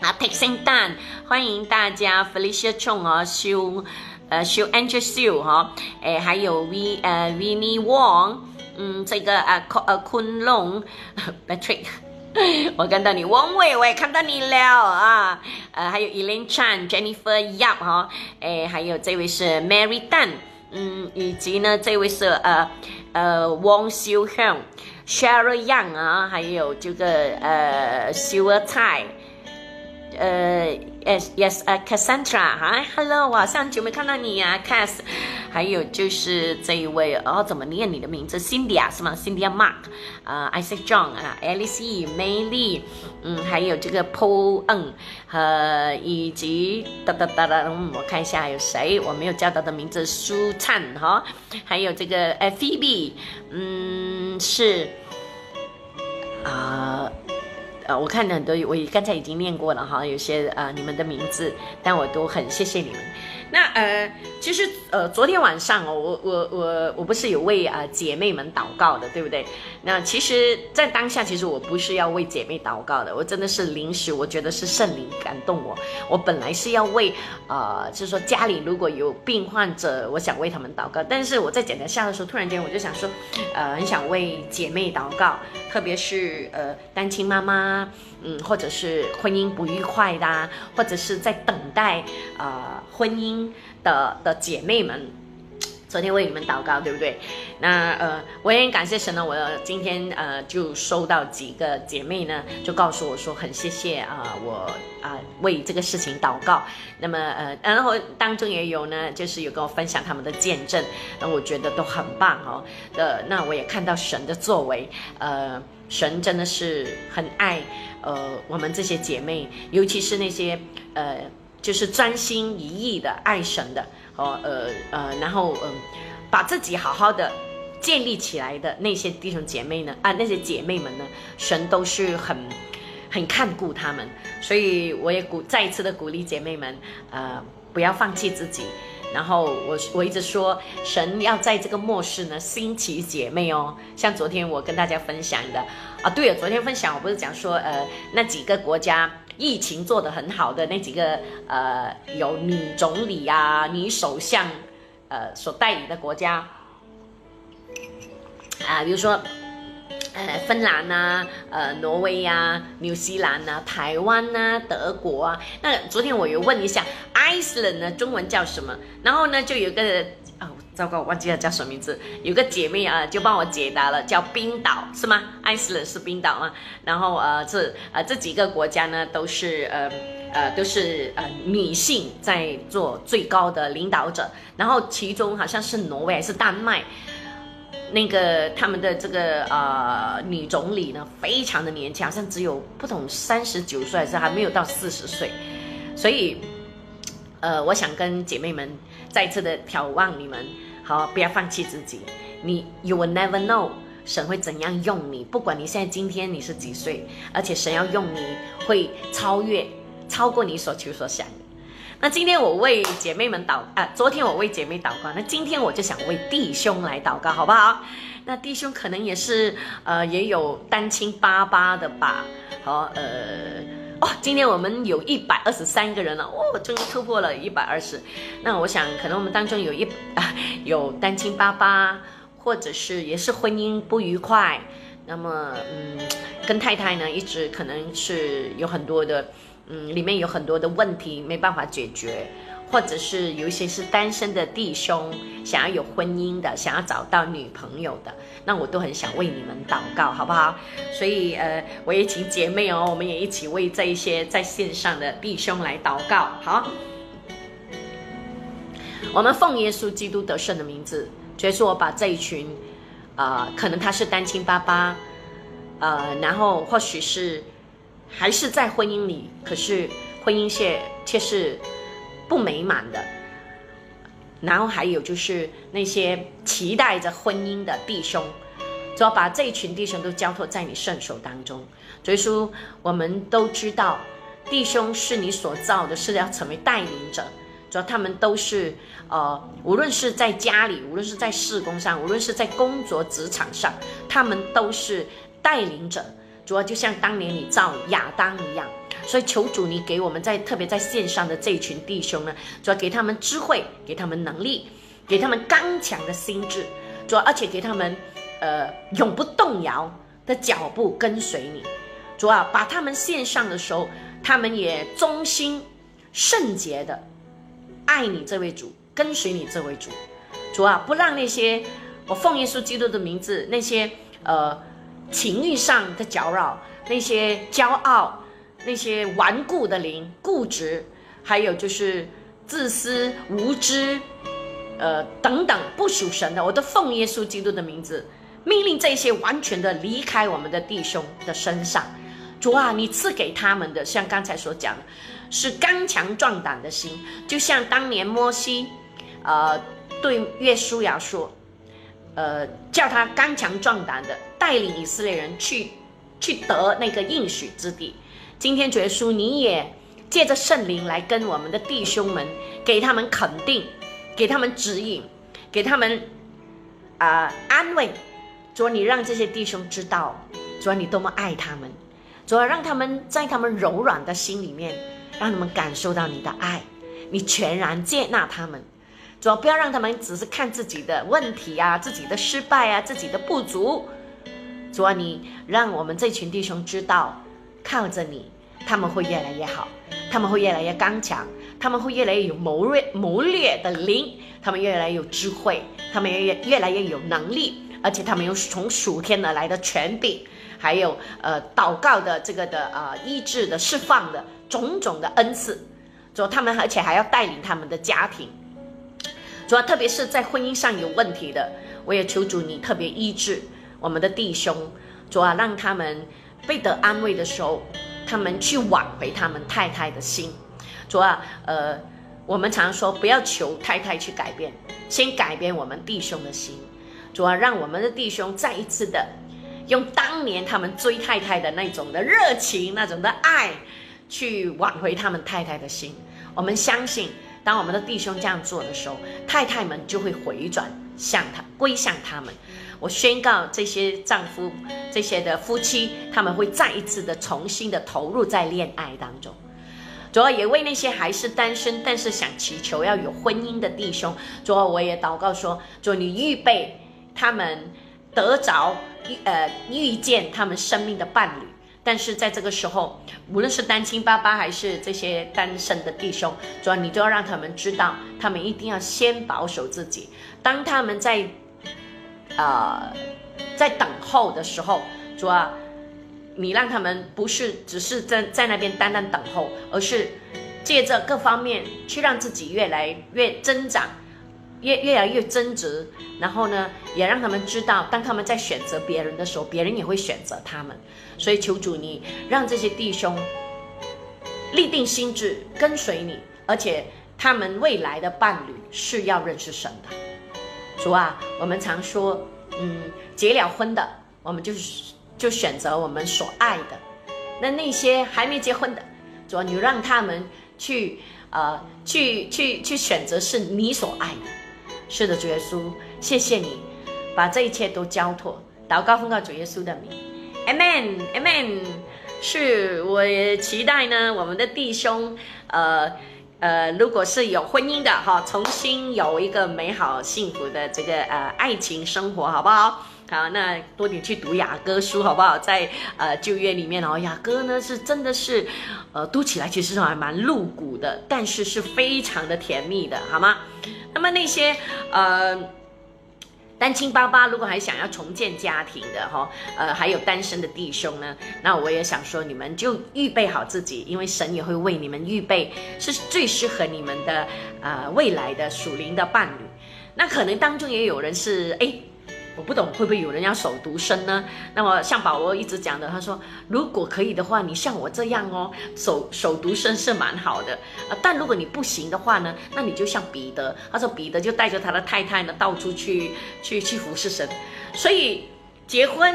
[SPEAKER 1] 啊！Take 圣诞，欢迎大家，Felicia Chong 啊，修呃修 Angel Sue 哈，哎，还有 V 呃 Vinny Wong，嗯，这个啊呃昆龙 Patrick。我看到你，汪伟，我也看到你了啊，呃，还有 Elaine Chan、Jennifer Yap 哈，哎，还有这位是 Mary Dan，嗯，以及呢，这位是呃呃汪修香、Cheryl Yang 啊，还有这个呃修尔蔡。呃，yes yes，呃，Cassandra，嗨，hello，我好像久没看到你呀，Cass，还有就是这一位，哦，怎么念你的名字？Cindy 啊，是吗？Cindy Mark，啊，Isaac John 啊，Alice May 嗯，还有这个 Paul N 和以及哒哒哒哒，嗯，我看一下有谁，我没有叫到的名字，舒灿哈，还有这个呃 Phoebe，嗯，是啊。呃我看很多，我刚才已经念过了哈，有些呃你们的名字，但我都很谢谢你们。那呃，其实呃，昨天晚上哦，我我我我不是有为啊姐妹们祷告的，对不对？那其实，在当下，其实我不是要为姐妹祷告的，我真的是临时，我觉得是圣灵感动我。我本来是要为呃，就是说家里如果有病患者，我想为他们祷告。但是我在检查下的时候，突然间我就想说，呃，很想为姐妹祷告，特别是呃单亲妈妈，嗯，或者是婚姻不愉快的，或者是在等待呃婚姻。的的姐妹们，昨天为你们祷告，对不对？那呃，我也感谢神呢。我今天呃就收到几个姐妹呢，就告诉我说很谢谢啊，我啊为这个事情祷告。那么呃，然后当中也有呢，就是有跟我分享他们的见证，那我觉得都很棒哦。的那我也看到神的作为，呃，神真的是很爱呃我们这些姐妹，尤其是那些呃。就是专心一意的爱神的，哦，呃呃，然后嗯，把自己好好的建立起来的那些弟兄姐妹呢，啊，那些姐妹们呢，神都是很很看顾他们，所以我也鼓再一次的鼓励姐妹们，呃，不要放弃自己。然后我我一直说，神要在这个末世呢兴起姐妹哦，像昨天我跟大家分享的啊，对了，昨天分享我不是讲说，呃，那几个国家。疫情做得很好的那几个呃，有女总理啊、女首相，呃，所代理的国家啊，比如说呃，芬兰呐、呃，挪威呀、纽西兰呐、台湾呐、德国啊。那昨天我有问一下，Iceland 呢，中文叫什么？然后呢，就有个。糟糕，我忘记了叫什么名字。有个姐妹啊，就帮我解答了，叫冰岛是吗？爱斯兰是冰岛吗？然后呃，这呃这几个国家呢，都是呃呃都是呃女性在做最高的领导者。然后其中好像是挪威还是丹麦，那个他们的这个呃女总理呢，非常的年轻，好像只有不懂三十九岁，还是还没有到四十岁。所以呃，我想跟姐妹们再次的眺望你们。好，不要放弃自己。你，you will never know，神会怎样用你。不管你现在今天你是几岁，而且神要用你会超越、超过你所求所想。那今天我为姐妹们祷啊，昨天我为姐妹祷告，那今天我就想为弟兄来祷告，好不好？那弟兄可能也是呃，也有单亲爸爸的吧？好，呃。哦，今天我们有一百二十三个人了，哦，终于突破了一百二十。那我想，可能我们当中有一啊，有单亲爸爸，或者是也是婚姻不愉快，那么嗯，跟太太呢一直可能是有很多的，嗯，里面有很多的问题没办法解决。或者是有一些是单身的弟兄，想要有婚姻的，想要找到女朋友的，那我都很想为你们祷告，好不好？所以呃，我也请姐妹哦，我们也一起为这一些在线上的弟兄来祷告。好，我们奉耶稣基督得胜的名字，所以说我把这一群，呃，可能他是单亲爸爸，呃，然后或许是还是在婚姻里，可是婚姻却却是。不美满的，然后还有就是那些期待着婚姻的弟兄，主要把这一群弟兄都交托在你圣手当中。所以说，我们都知道，弟兄是你所造的，是要成为带领者。主要他们都是呃，无论是在家里，无论是在事工上，无论是在工作职场上，他们都是带领者。主要就像当年你造亚当一样。所以求主，你给我们在特别在线上的这一群弟兄呢，主要给他们智慧，给他们能力，给他们刚强的心智，主要而且给他们，呃，永不动摇的脚步跟随你，主要把他们线上的时候，他们也忠心圣洁的爱你这位主，跟随你这位主，主啊，不让那些我奉耶稣基督的名字，那些呃情欲上的搅扰，那些骄傲。那些顽固的灵、固执，还有就是自私、无知，呃等等不属神的，我都奉耶稣基督的名字，命令这些完全的离开我们的弟兄的身上。主啊，你赐给他们的，像刚才所讲的，是刚强壮胆的心，就像当年摩西，呃，对约书亚说，呃，叫他刚强壮胆的带领以色列人去，去得那个应许之地。今天主耶稣，你也借着圣灵来跟我们的弟兄们，给他们肯定，给他们指引，给他们啊安慰。主啊，你让这些弟兄知道，主啊，你多么爱他们。主啊，让他们在他们柔软的心里面，让他们感受到你的爱，你全然接纳他们。主啊，不要让他们只是看自己的问题啊，自己的失败啊，自己的不足。主啊，你让我们这群弟兄知道。靠着你，他们会越来越好，他们会越来越刚强，他们会越来越有谋略谋略的灵，他们越来越有智慧，他们越越来越有能力，而且他们有从属天而来的权柄，还有呃祷告的这个的呃医治的释放的种种的恩赐，主他们而且还要带领他们的家庭，主要特别是在婚姻上有问题的，我也求主你特别医治我们的弟兄，主啊让他们。被得安慰的时候，他们去挽回他们太太的心。主啊，呃，我们常说不要求太太去改变，先改变我们弟兄的心。主啊，让我们的弟兄再一次的用当年他们追太太的那种的热情、那种的爱，去挽回他们太太的心。我们相信，当我们的弟兄这样做的时候，太太们就会回转向他，归向他们。我宣告这些丈夫、这些的夫妻，他们会再一次的重新的投入在恋爱当中。主要也为那些还是单身，但是想祈求要有婚姻的弟兄，主要我也祷告说：主，你预备他们得着呃遇见他们生命的伴侣。但是在这个时候，无论是单亲爸爸还是这些单身的弟兄，主要你都要让他们知道，他们一定要先保守自己。当他们在呃，在等候的时候，主啊，你让他们不是只是在在那边单单等候，而是借着各方面去让自己越来越增长，越越来越增值。然后呢，也让他们知道，当他们在选择别人的时候，别人也会选择他们。所以求主你让这些弟兄立定心志跟随你，而且他们未来的伴侣是要认识神的。主啊，我们常说，嗯，结了婚的，我们就就选择我们所爱的。那那些还没结婚的，主啊，你让他们去，呃，去去去选择是你所爱的。是的，主耶稣，谢谢你，把这一切都交托，祷告奉告主耶稣的名，Amen，Amen。是我期待呢，我们的弟兄，呃。呃，如果是有婚姻的哈，重新有一个美好幸福的这个呃爱情生活，好不好？好，那多点去读雅歌书好不好？在呃旧约里面哦，雅歌呢是真的是，呃读起来其实还蛮露骨的，但是是非常的甜蜜的，好吗？那么那些呃。单亲爸爸如果还想要重建家庭的哈，呃，还有单身的弟兄呢，那我也想说，你们就预备好自己，因为神也会为你们预备是最适合你们的呃未来的属灵的伴侣。那可能当中也有人是哎。我不懂会不会有人要手独身呢？那么像保罗一直讲的，他说如果可以的话，你像我这样哦，手手独身是蛮好的啊。但如果你不行的话呢，那你就像彼得，他说彼得就带着他的太太呢到处去去去服侍神。所以结婚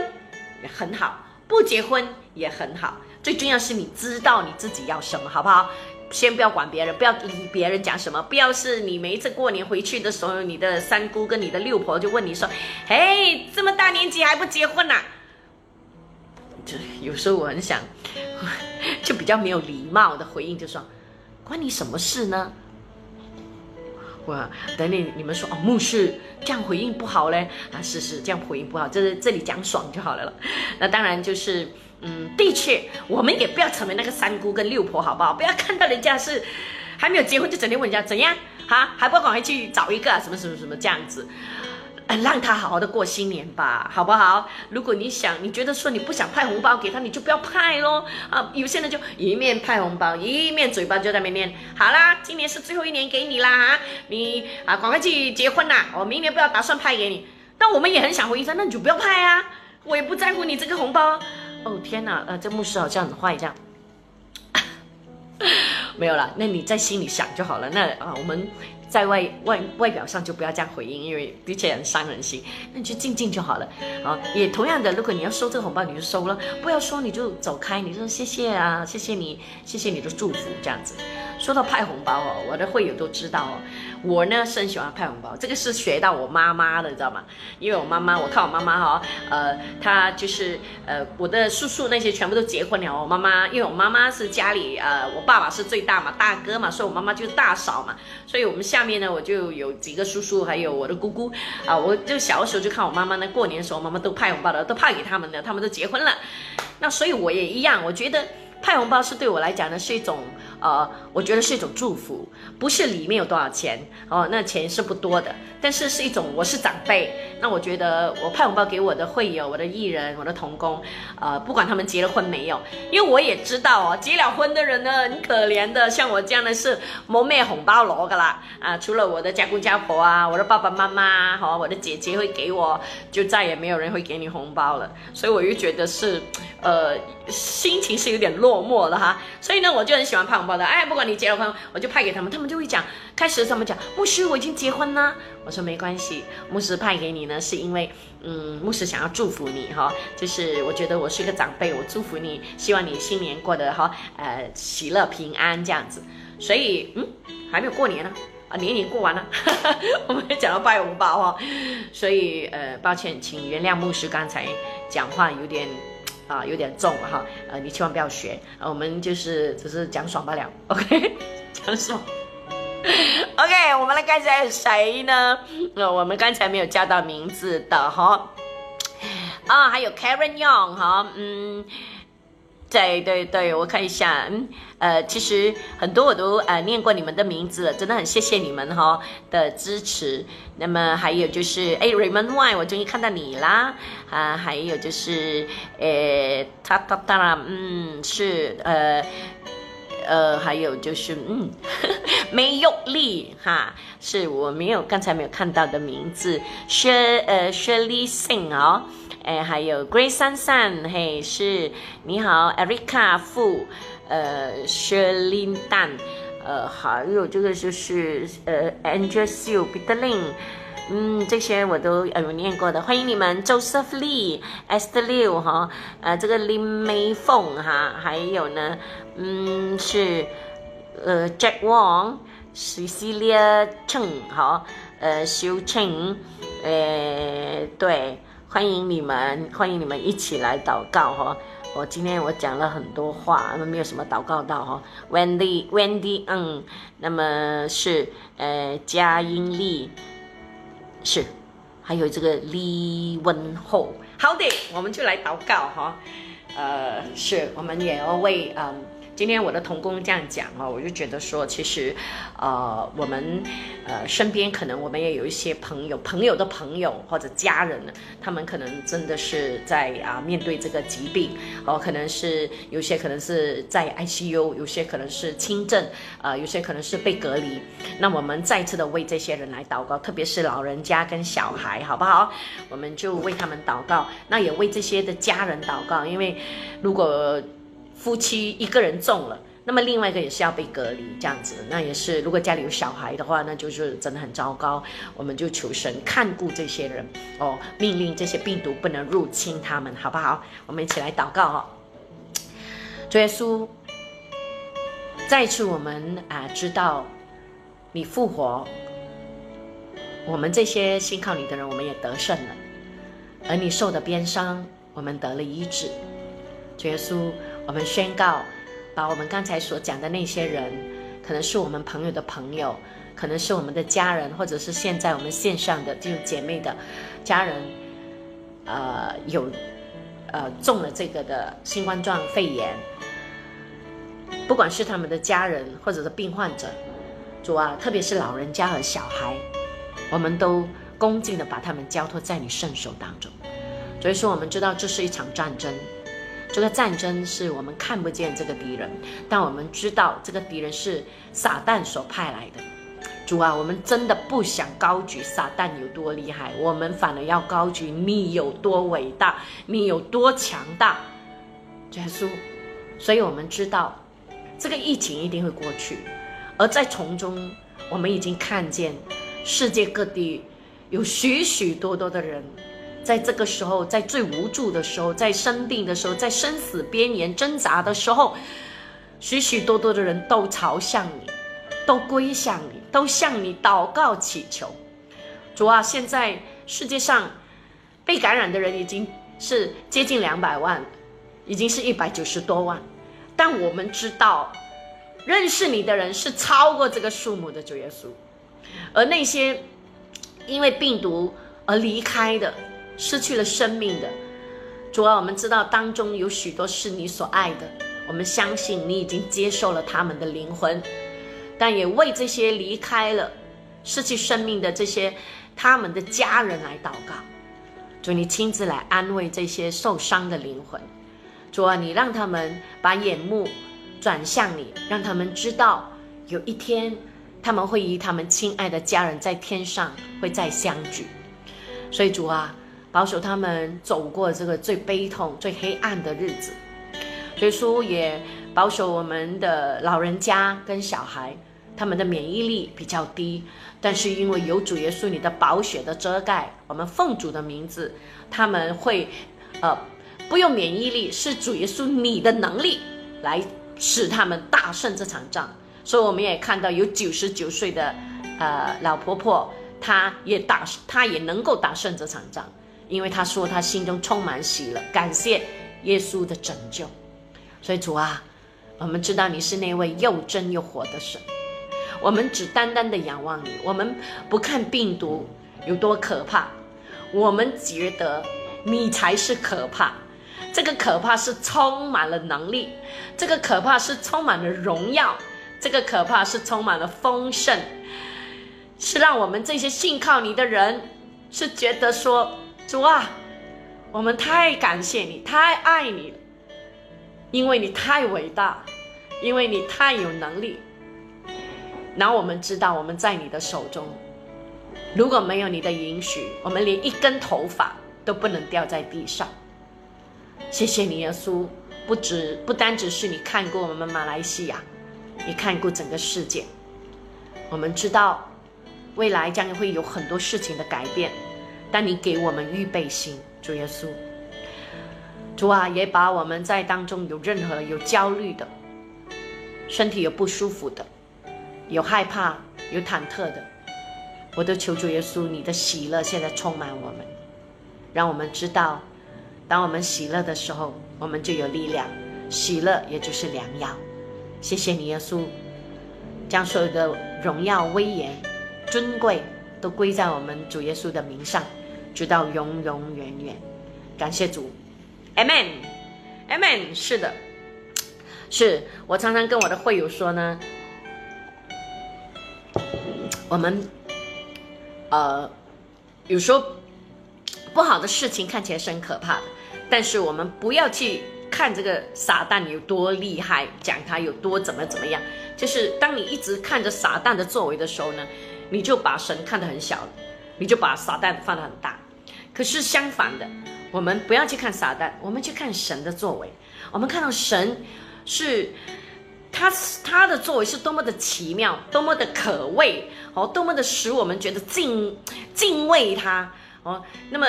[SPEAKER 1] 也很好，不结婚也很好，最重要是你知道你自己要什么，好不好？先不要管别人，不要理别人讲什么。不要是你每一次过年回去的时候，你的三姑跟你的六婆就问你说：“嘿，这么大年纪还不结婚呐？”就有时候我很想，就比较没有礼貌的回应，就说：“关你什么事呢？”哇，等你你们说哦，牧师这样回应不好嘞啊，是是这样回应不好，这这里讲爽就好了了。那当然就是。嗯，的确，我们也不要成为那个三姑跟六婆，好不好？不要看到人家是还没有结婚，就整天问人家怎样，哈，还不赶快去找一个什么什么什么这样子，呃，让他好好的过新年吧，好不好？如果你想，你觉得说你不想派红包给他，你就不要派喽。啊，有些人就一面派红包，一面嘴巴就在那边念，好啦，今年是最后一年给你啦，哈，你啊，赶快去结婚啦，我明年不要打算派给你。但我们也很想回应说，那你就不要派啊，我也不在乎你这个红包。哦天呐，呃，这牧师好像很坏这样，没有了，那你在心里想就好了。那啊，我们在外外外表上就不要这样回应，因为的确很伤人心。那你就静静就好了。啊，也同样的，如果你要收这个红包，你就收了；不要说，你就走开。你说谢谢啊，谢谢你，谢谢你的祝福，这样子。说到派红包哦，我的会友都知道哦。我呢是很喜欢派红包，这个是学到我妈妈的，你知道吗？因为我妈妈，我看我妈妈哈，呃，她就是呃，我的叔叔那些全部都结婚了。我妈妈，因为我妈妈是家里呃，我爸爸是最大嘛，大哥嘛，所以我妈妈就是大嫂嘛。所以我们下面呢，我就有几个叔叔，还有我的姑姑啊。我就小的时候就看我妈妈呢，过年的时候，妈妈都派红包的，都派给他们的，他们都结婚了。那所以我也一样，我觉得派红包是对我来讲呢是一种。呃，我觉得是一种祝福，不是里面有多少钱哦，那钱是不多的，但是是一种我是长辈，那我觉得我派红包给我的会友、我的艺人、我的童工，呃，不管他们结了婚没有，因为我也知道哦，结了婚的人呢很可怜的，像我这样的是没咩红包攞噶啦，啊，除了我的家公家婆啊，我的爸爸妈妈和我的姐姐会给我，就再也没有人会给你红包了，所以我又觉得是，呃，心情是有点落寞了哈，所以呢，我就很喜欢派红包的。哎，不管你结了婚，我就派给他们，他们就会讲。开始他们讲，牧师我已经结婚了。我说没关系，牧师派给你呢，是因为，嗯，牧师想要祝福你哈，就是我觉得我是一个长辈，我祝福你，希望你新年过得哈，呃，喜乐平安这样子。所以，嗯，还没有过年呢，啊，年已经过完了，我们讲到拜红包哈，所以，呃，抱歉，请原谅牧师刚才讲话有点。啊，有点重哈，呃，你千万不要学，我们就是只是讲爽罢了，OK，讲爽，OK，我们来看一下谁呢？那我们刚才没有叫到名字的哈，啊，还有 Karen Young 哈，嗯。对对对，我看一下，嗯，呃，其实很多我都呃念过你们的名字了，真的很谢谢你们哈的支持。那么还有就是，哎，Raymond Y，我终于看到你啦，啊，还有就是，呃，他他当然，嗯，是，呃，呃，还有就是，嗯，没有力哈，是我没有刚才没有看到的名字，Sh 呃 Shirley Sing 哦。哎，还有 Grace 珊珊，嘿，是你好，Erica 傅，呃，Sherlyn 蛋，呃，还有这个就是呃，Angel Sue 彼得林，嗯，这些我都有念过的，欢迎你们，Joseph Lee，Esther Liu 哈，呃，这个林美凤哈，还有呢，嗯，是呃，Jack Wong，Cecilia Cheng 哈，呃，修 Cheng，呃，对。欢迎你们，欢迎你们一起来祷告哈！我今天我讲了很多话，没有什么祷告到哈。Wendy，Wendy，嗯，那么是呃，佳音丽是还有这个李文厚。好的，我们就来祷告哈。呃，是我们也要为嗯。今天我的童工这样讲哦，我就觉得说，其实，呃，我们呃身边可能我们也有一些朋友，朋友的朋友或者家人，他们可能真的是在啊面对这个疾病，哦，可能是有些可能是在 ICU，有些可能是轻症，呃，有些可能是被隔离。那我们再次的为这些人来祷告，特别是老人家跟小孩，好不好？我们就为他们祷告，那也为这些的家人祷告，因为如果。夫妻一个人中了，那么另外一个也是要被隔离，这样子，那也是如果家里有小孩的话，那就是真的很糟糕。我们就求神看顾这些人哦，命令这些病毒不能入侵他们，好不好？我们一起来祷告哦。主耶稣，再次我们啊知道你复活，我们这些信靠你的人，我们也得胜了，而你受的鞭伤，我们得了医治。主耶稣。我们宣告，把我们刚才所讲的那些人，可能是我们朋友的朋友，可能是我们的家人，或者是现在我们线上的这种姐妹的家人，呃，有呃中了这个的新冠状肺炎，不管是他们的家人或者是病患者，主啊，特别是老人家和小孩，我们都恭敬的把他们交托在你圣手当中。所以说，我们知道这是一场战争。这个战争是我们看不见这个敌人，但我们知道这个敌人是撒旦所派来的。主啊，我们真的不想高举撒旦有多厉害，我们反而要高举你有多伟大，你有多强大。耶稣，所以我们知道这个疫情一定会过去，而在从中，我们已经看见世界各地有许许多多的人。在这个时候，在最无助的时候，在生病的时候，在生死边缘挣扎的时候，许许多多的人都朝向你，都归向你，都向你祷告祈求。主啊，现在世界上被感染的人已经是接近两百万，已经是一百九十多万。但我们知道，认识你的人是超过这个数目的主耶稣，而那些因为病毒而离开的。失去了生命的主啊，我们知道当中有许多是你所爱的，我们相信你已经接受了他们的灵魂，但也为这些离开了、失去生命的这些他们的家人来祷告。主，你亲自来安慰这些受伤的灵魂。主啊，你让他们把眼目转向你，让他们知道有一天他们会与他们亲爱的家人在天上会再相聚。所以主啊。保守他们走过这个最悲痛、最黑暗的日子，所以说也保守我们的老人家跟小孩，他们的免疫力比较低，但是因为有主耶稣你的宝血的遮盖，我们奉主的名字，他们会，呃，不用免疫力，是主耶稣你的能力来使他们大胜这场仗。所以我们也看到有九十九岁的，呃，老婆婆，她也打，她也能够打胜这场仗。因为他说他心中充满喜乐，感谢耶稣的拯救。所以主啊，我们知道你是那位又真又活的神，我们只单单的仰望你。我们不看病毒有多可怕，我们觉得你才是可怕。这个可怕是充满了能力，这个可怕是充满了荣耀，这个可怕是充满了丰盛，是让我们这些信靠你的人是觉得说。主啊，我们太感谢你，太爱你了，因为你太伟大，因为你太有能力。然后我们知道我们在你的手中，如果没有你的允许，我们连一根头发都不能掉在地上。谢谢你，耶稣，不止不单只是你看过我们马来西亚，你看过整个世界。我们知道未来将会有很多事情的改变。但你给我们预备心，主耶稣，主啊，也把我们在当中有任何有焦虑的，身体有不舒服的，有害怕、有忐忑的，我都求主耶稣，你的喜乐现在充满我们，让我们知道，当我们喜乐的时候，我们就有力量，喜乐也就是良药。谢谢你，耶稣，将所有的荣耀、威严、尊贵都归在我们主耶稣的名上。直到永永远远。感谢主，Amen，Amen。是的，是我常常跟我的会友说呢，我们呃有时候不好的事情看起来是很可怕的，但是我们不要去看这个撒旦有多厉害，讲他有多怎么怎么样。就是当你一直看着撒旦的作为的时候呢，你就把神看得很小，你就把撒旦放得很大。可是相反的。我们不要去看撒旦，我们去看神的作为。我们看到神是他他的作为是多么的奇妙，多么的可畏哦，多么的使我们觉得敬敬畏他哦。那么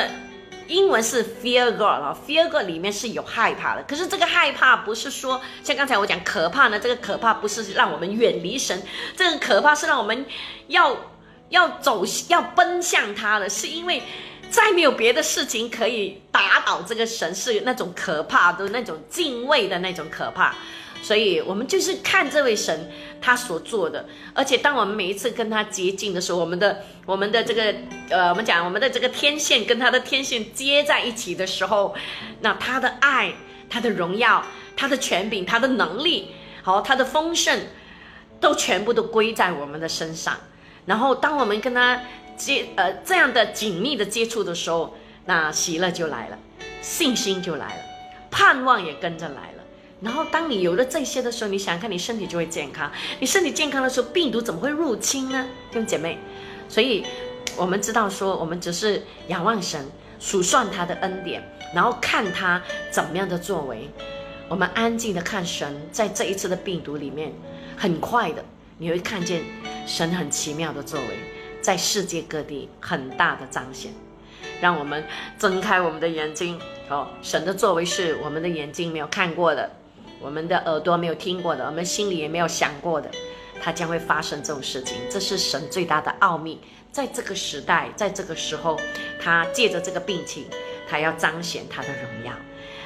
[SPEAKER 1] 英文是 fear God 啊，fear God 里面是有害怕的。可是这个害怕不是说像刚才我讲可怕呢，这个可怕不是让我们远离神，这个可怕是让我们要要走要奔向他的，是因为。再没有别的事情可以打倒这个神，是那种可怕的那种敬畏的那种可怕，所以我们就是看这位神他所做的，而且当我们每一次跟他接近的时候，我们的我们的这个呃，我们讲我们的这个天线跟他的天线接在一起的时候，那他的爱、他的荣耀、他的权柄、他的能力，好，他的丰盛，都全部都归在我们的身上。然后当我们跟他。接呃这样的紧密的接触的时候，那喜乐就来了，信心就来了，盼望也跟着来了。然后当你有了这些的时候，你想看你身体就会健康。你身体健康的时候，病毒怎么会入侵呢？弟兄姐妹，所以我们知道说，我们只是仰望神，数算他的恩典，然后看他怎么样的作为。我们安静的看神在这一次的病毒里面，很快的你会看见神很奇妙的作为。在世界各地很大的彰显，让我们睁开我们的眼睛哦！神的作为是我们的眼睛没有看过的，我们的耳朵没有听过的，我们心里也没有想过的，它将会发生这种事情。这是神最大的奥秘，在这个时代，在这个时候，他借着这个病情，他要彰显他的荣耀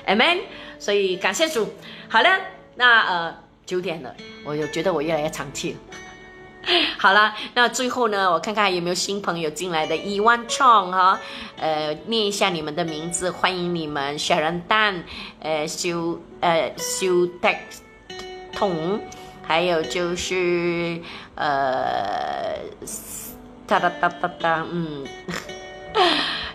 [SPEAKER 1] ，Amen。所以感谢主。好了，那呃九点了，我又觉得我越来越长气了。好了，那最后呢，我看看有没有新朋友进来的。伊万创哈，呃，念一下你们的名字，欢迎你们。小人蛋，呃，修呃修德彤，还有就是呃哒哒哒哒哒，嗯。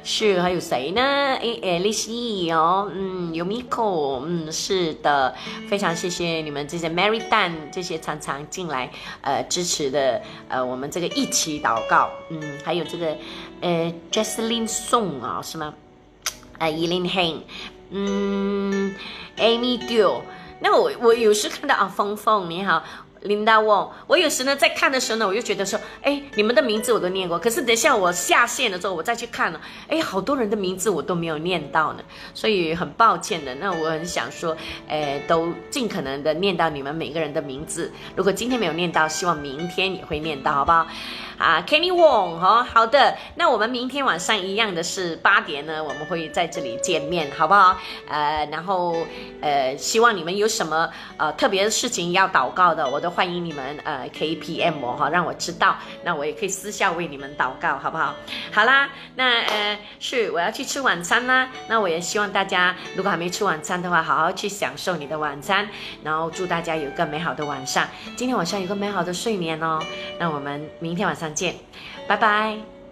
[SPEAKER 1] 是，还有谁呢？哎哎，丽西哦，嗯，有 Miko，嗯，是的，非常谢谢你们这些 Mary Dan 这些常常进来呃支持的呃我们这个一起祷告，嗯，还有这个呃 Jaslyn Song 啊，是吗？呃 e l i n Han，嗯，Amy Dill，那我我有时看到啊，峰峰你好。琳达旺，我有时呢在看的时候呢，我就觉得说，哎，你们的名字我都念过，可是等下我下线的时候，我再去看了，哎，好多人的名字我都没有念到呢，所以很抱歉的。那我很想说，哎，都尽可能的念到你们每个人的名字。如果今天没有念到，希望明天也会念到，好不好？啊，Kenny Wong，哈，好的，那我们明天晚上一样的是八点呢，我们会在这里见面，好不好？呃，然后呃，希望你们有什么呃特别的事情要祷告的，我都欢迎你们呃 K P M 我哈，让我知道，那我也可以私下为你们祷告，好不好？好啦，那呃是我要去吃晚餐啦，那我也希望大家如果还没吃晚餐的话，好好去享受你的晚餐，然后祝大家有一个美好的晚上，今天晚上有个美好的睡眠哦，那我们明天晚上。再见，拜拜。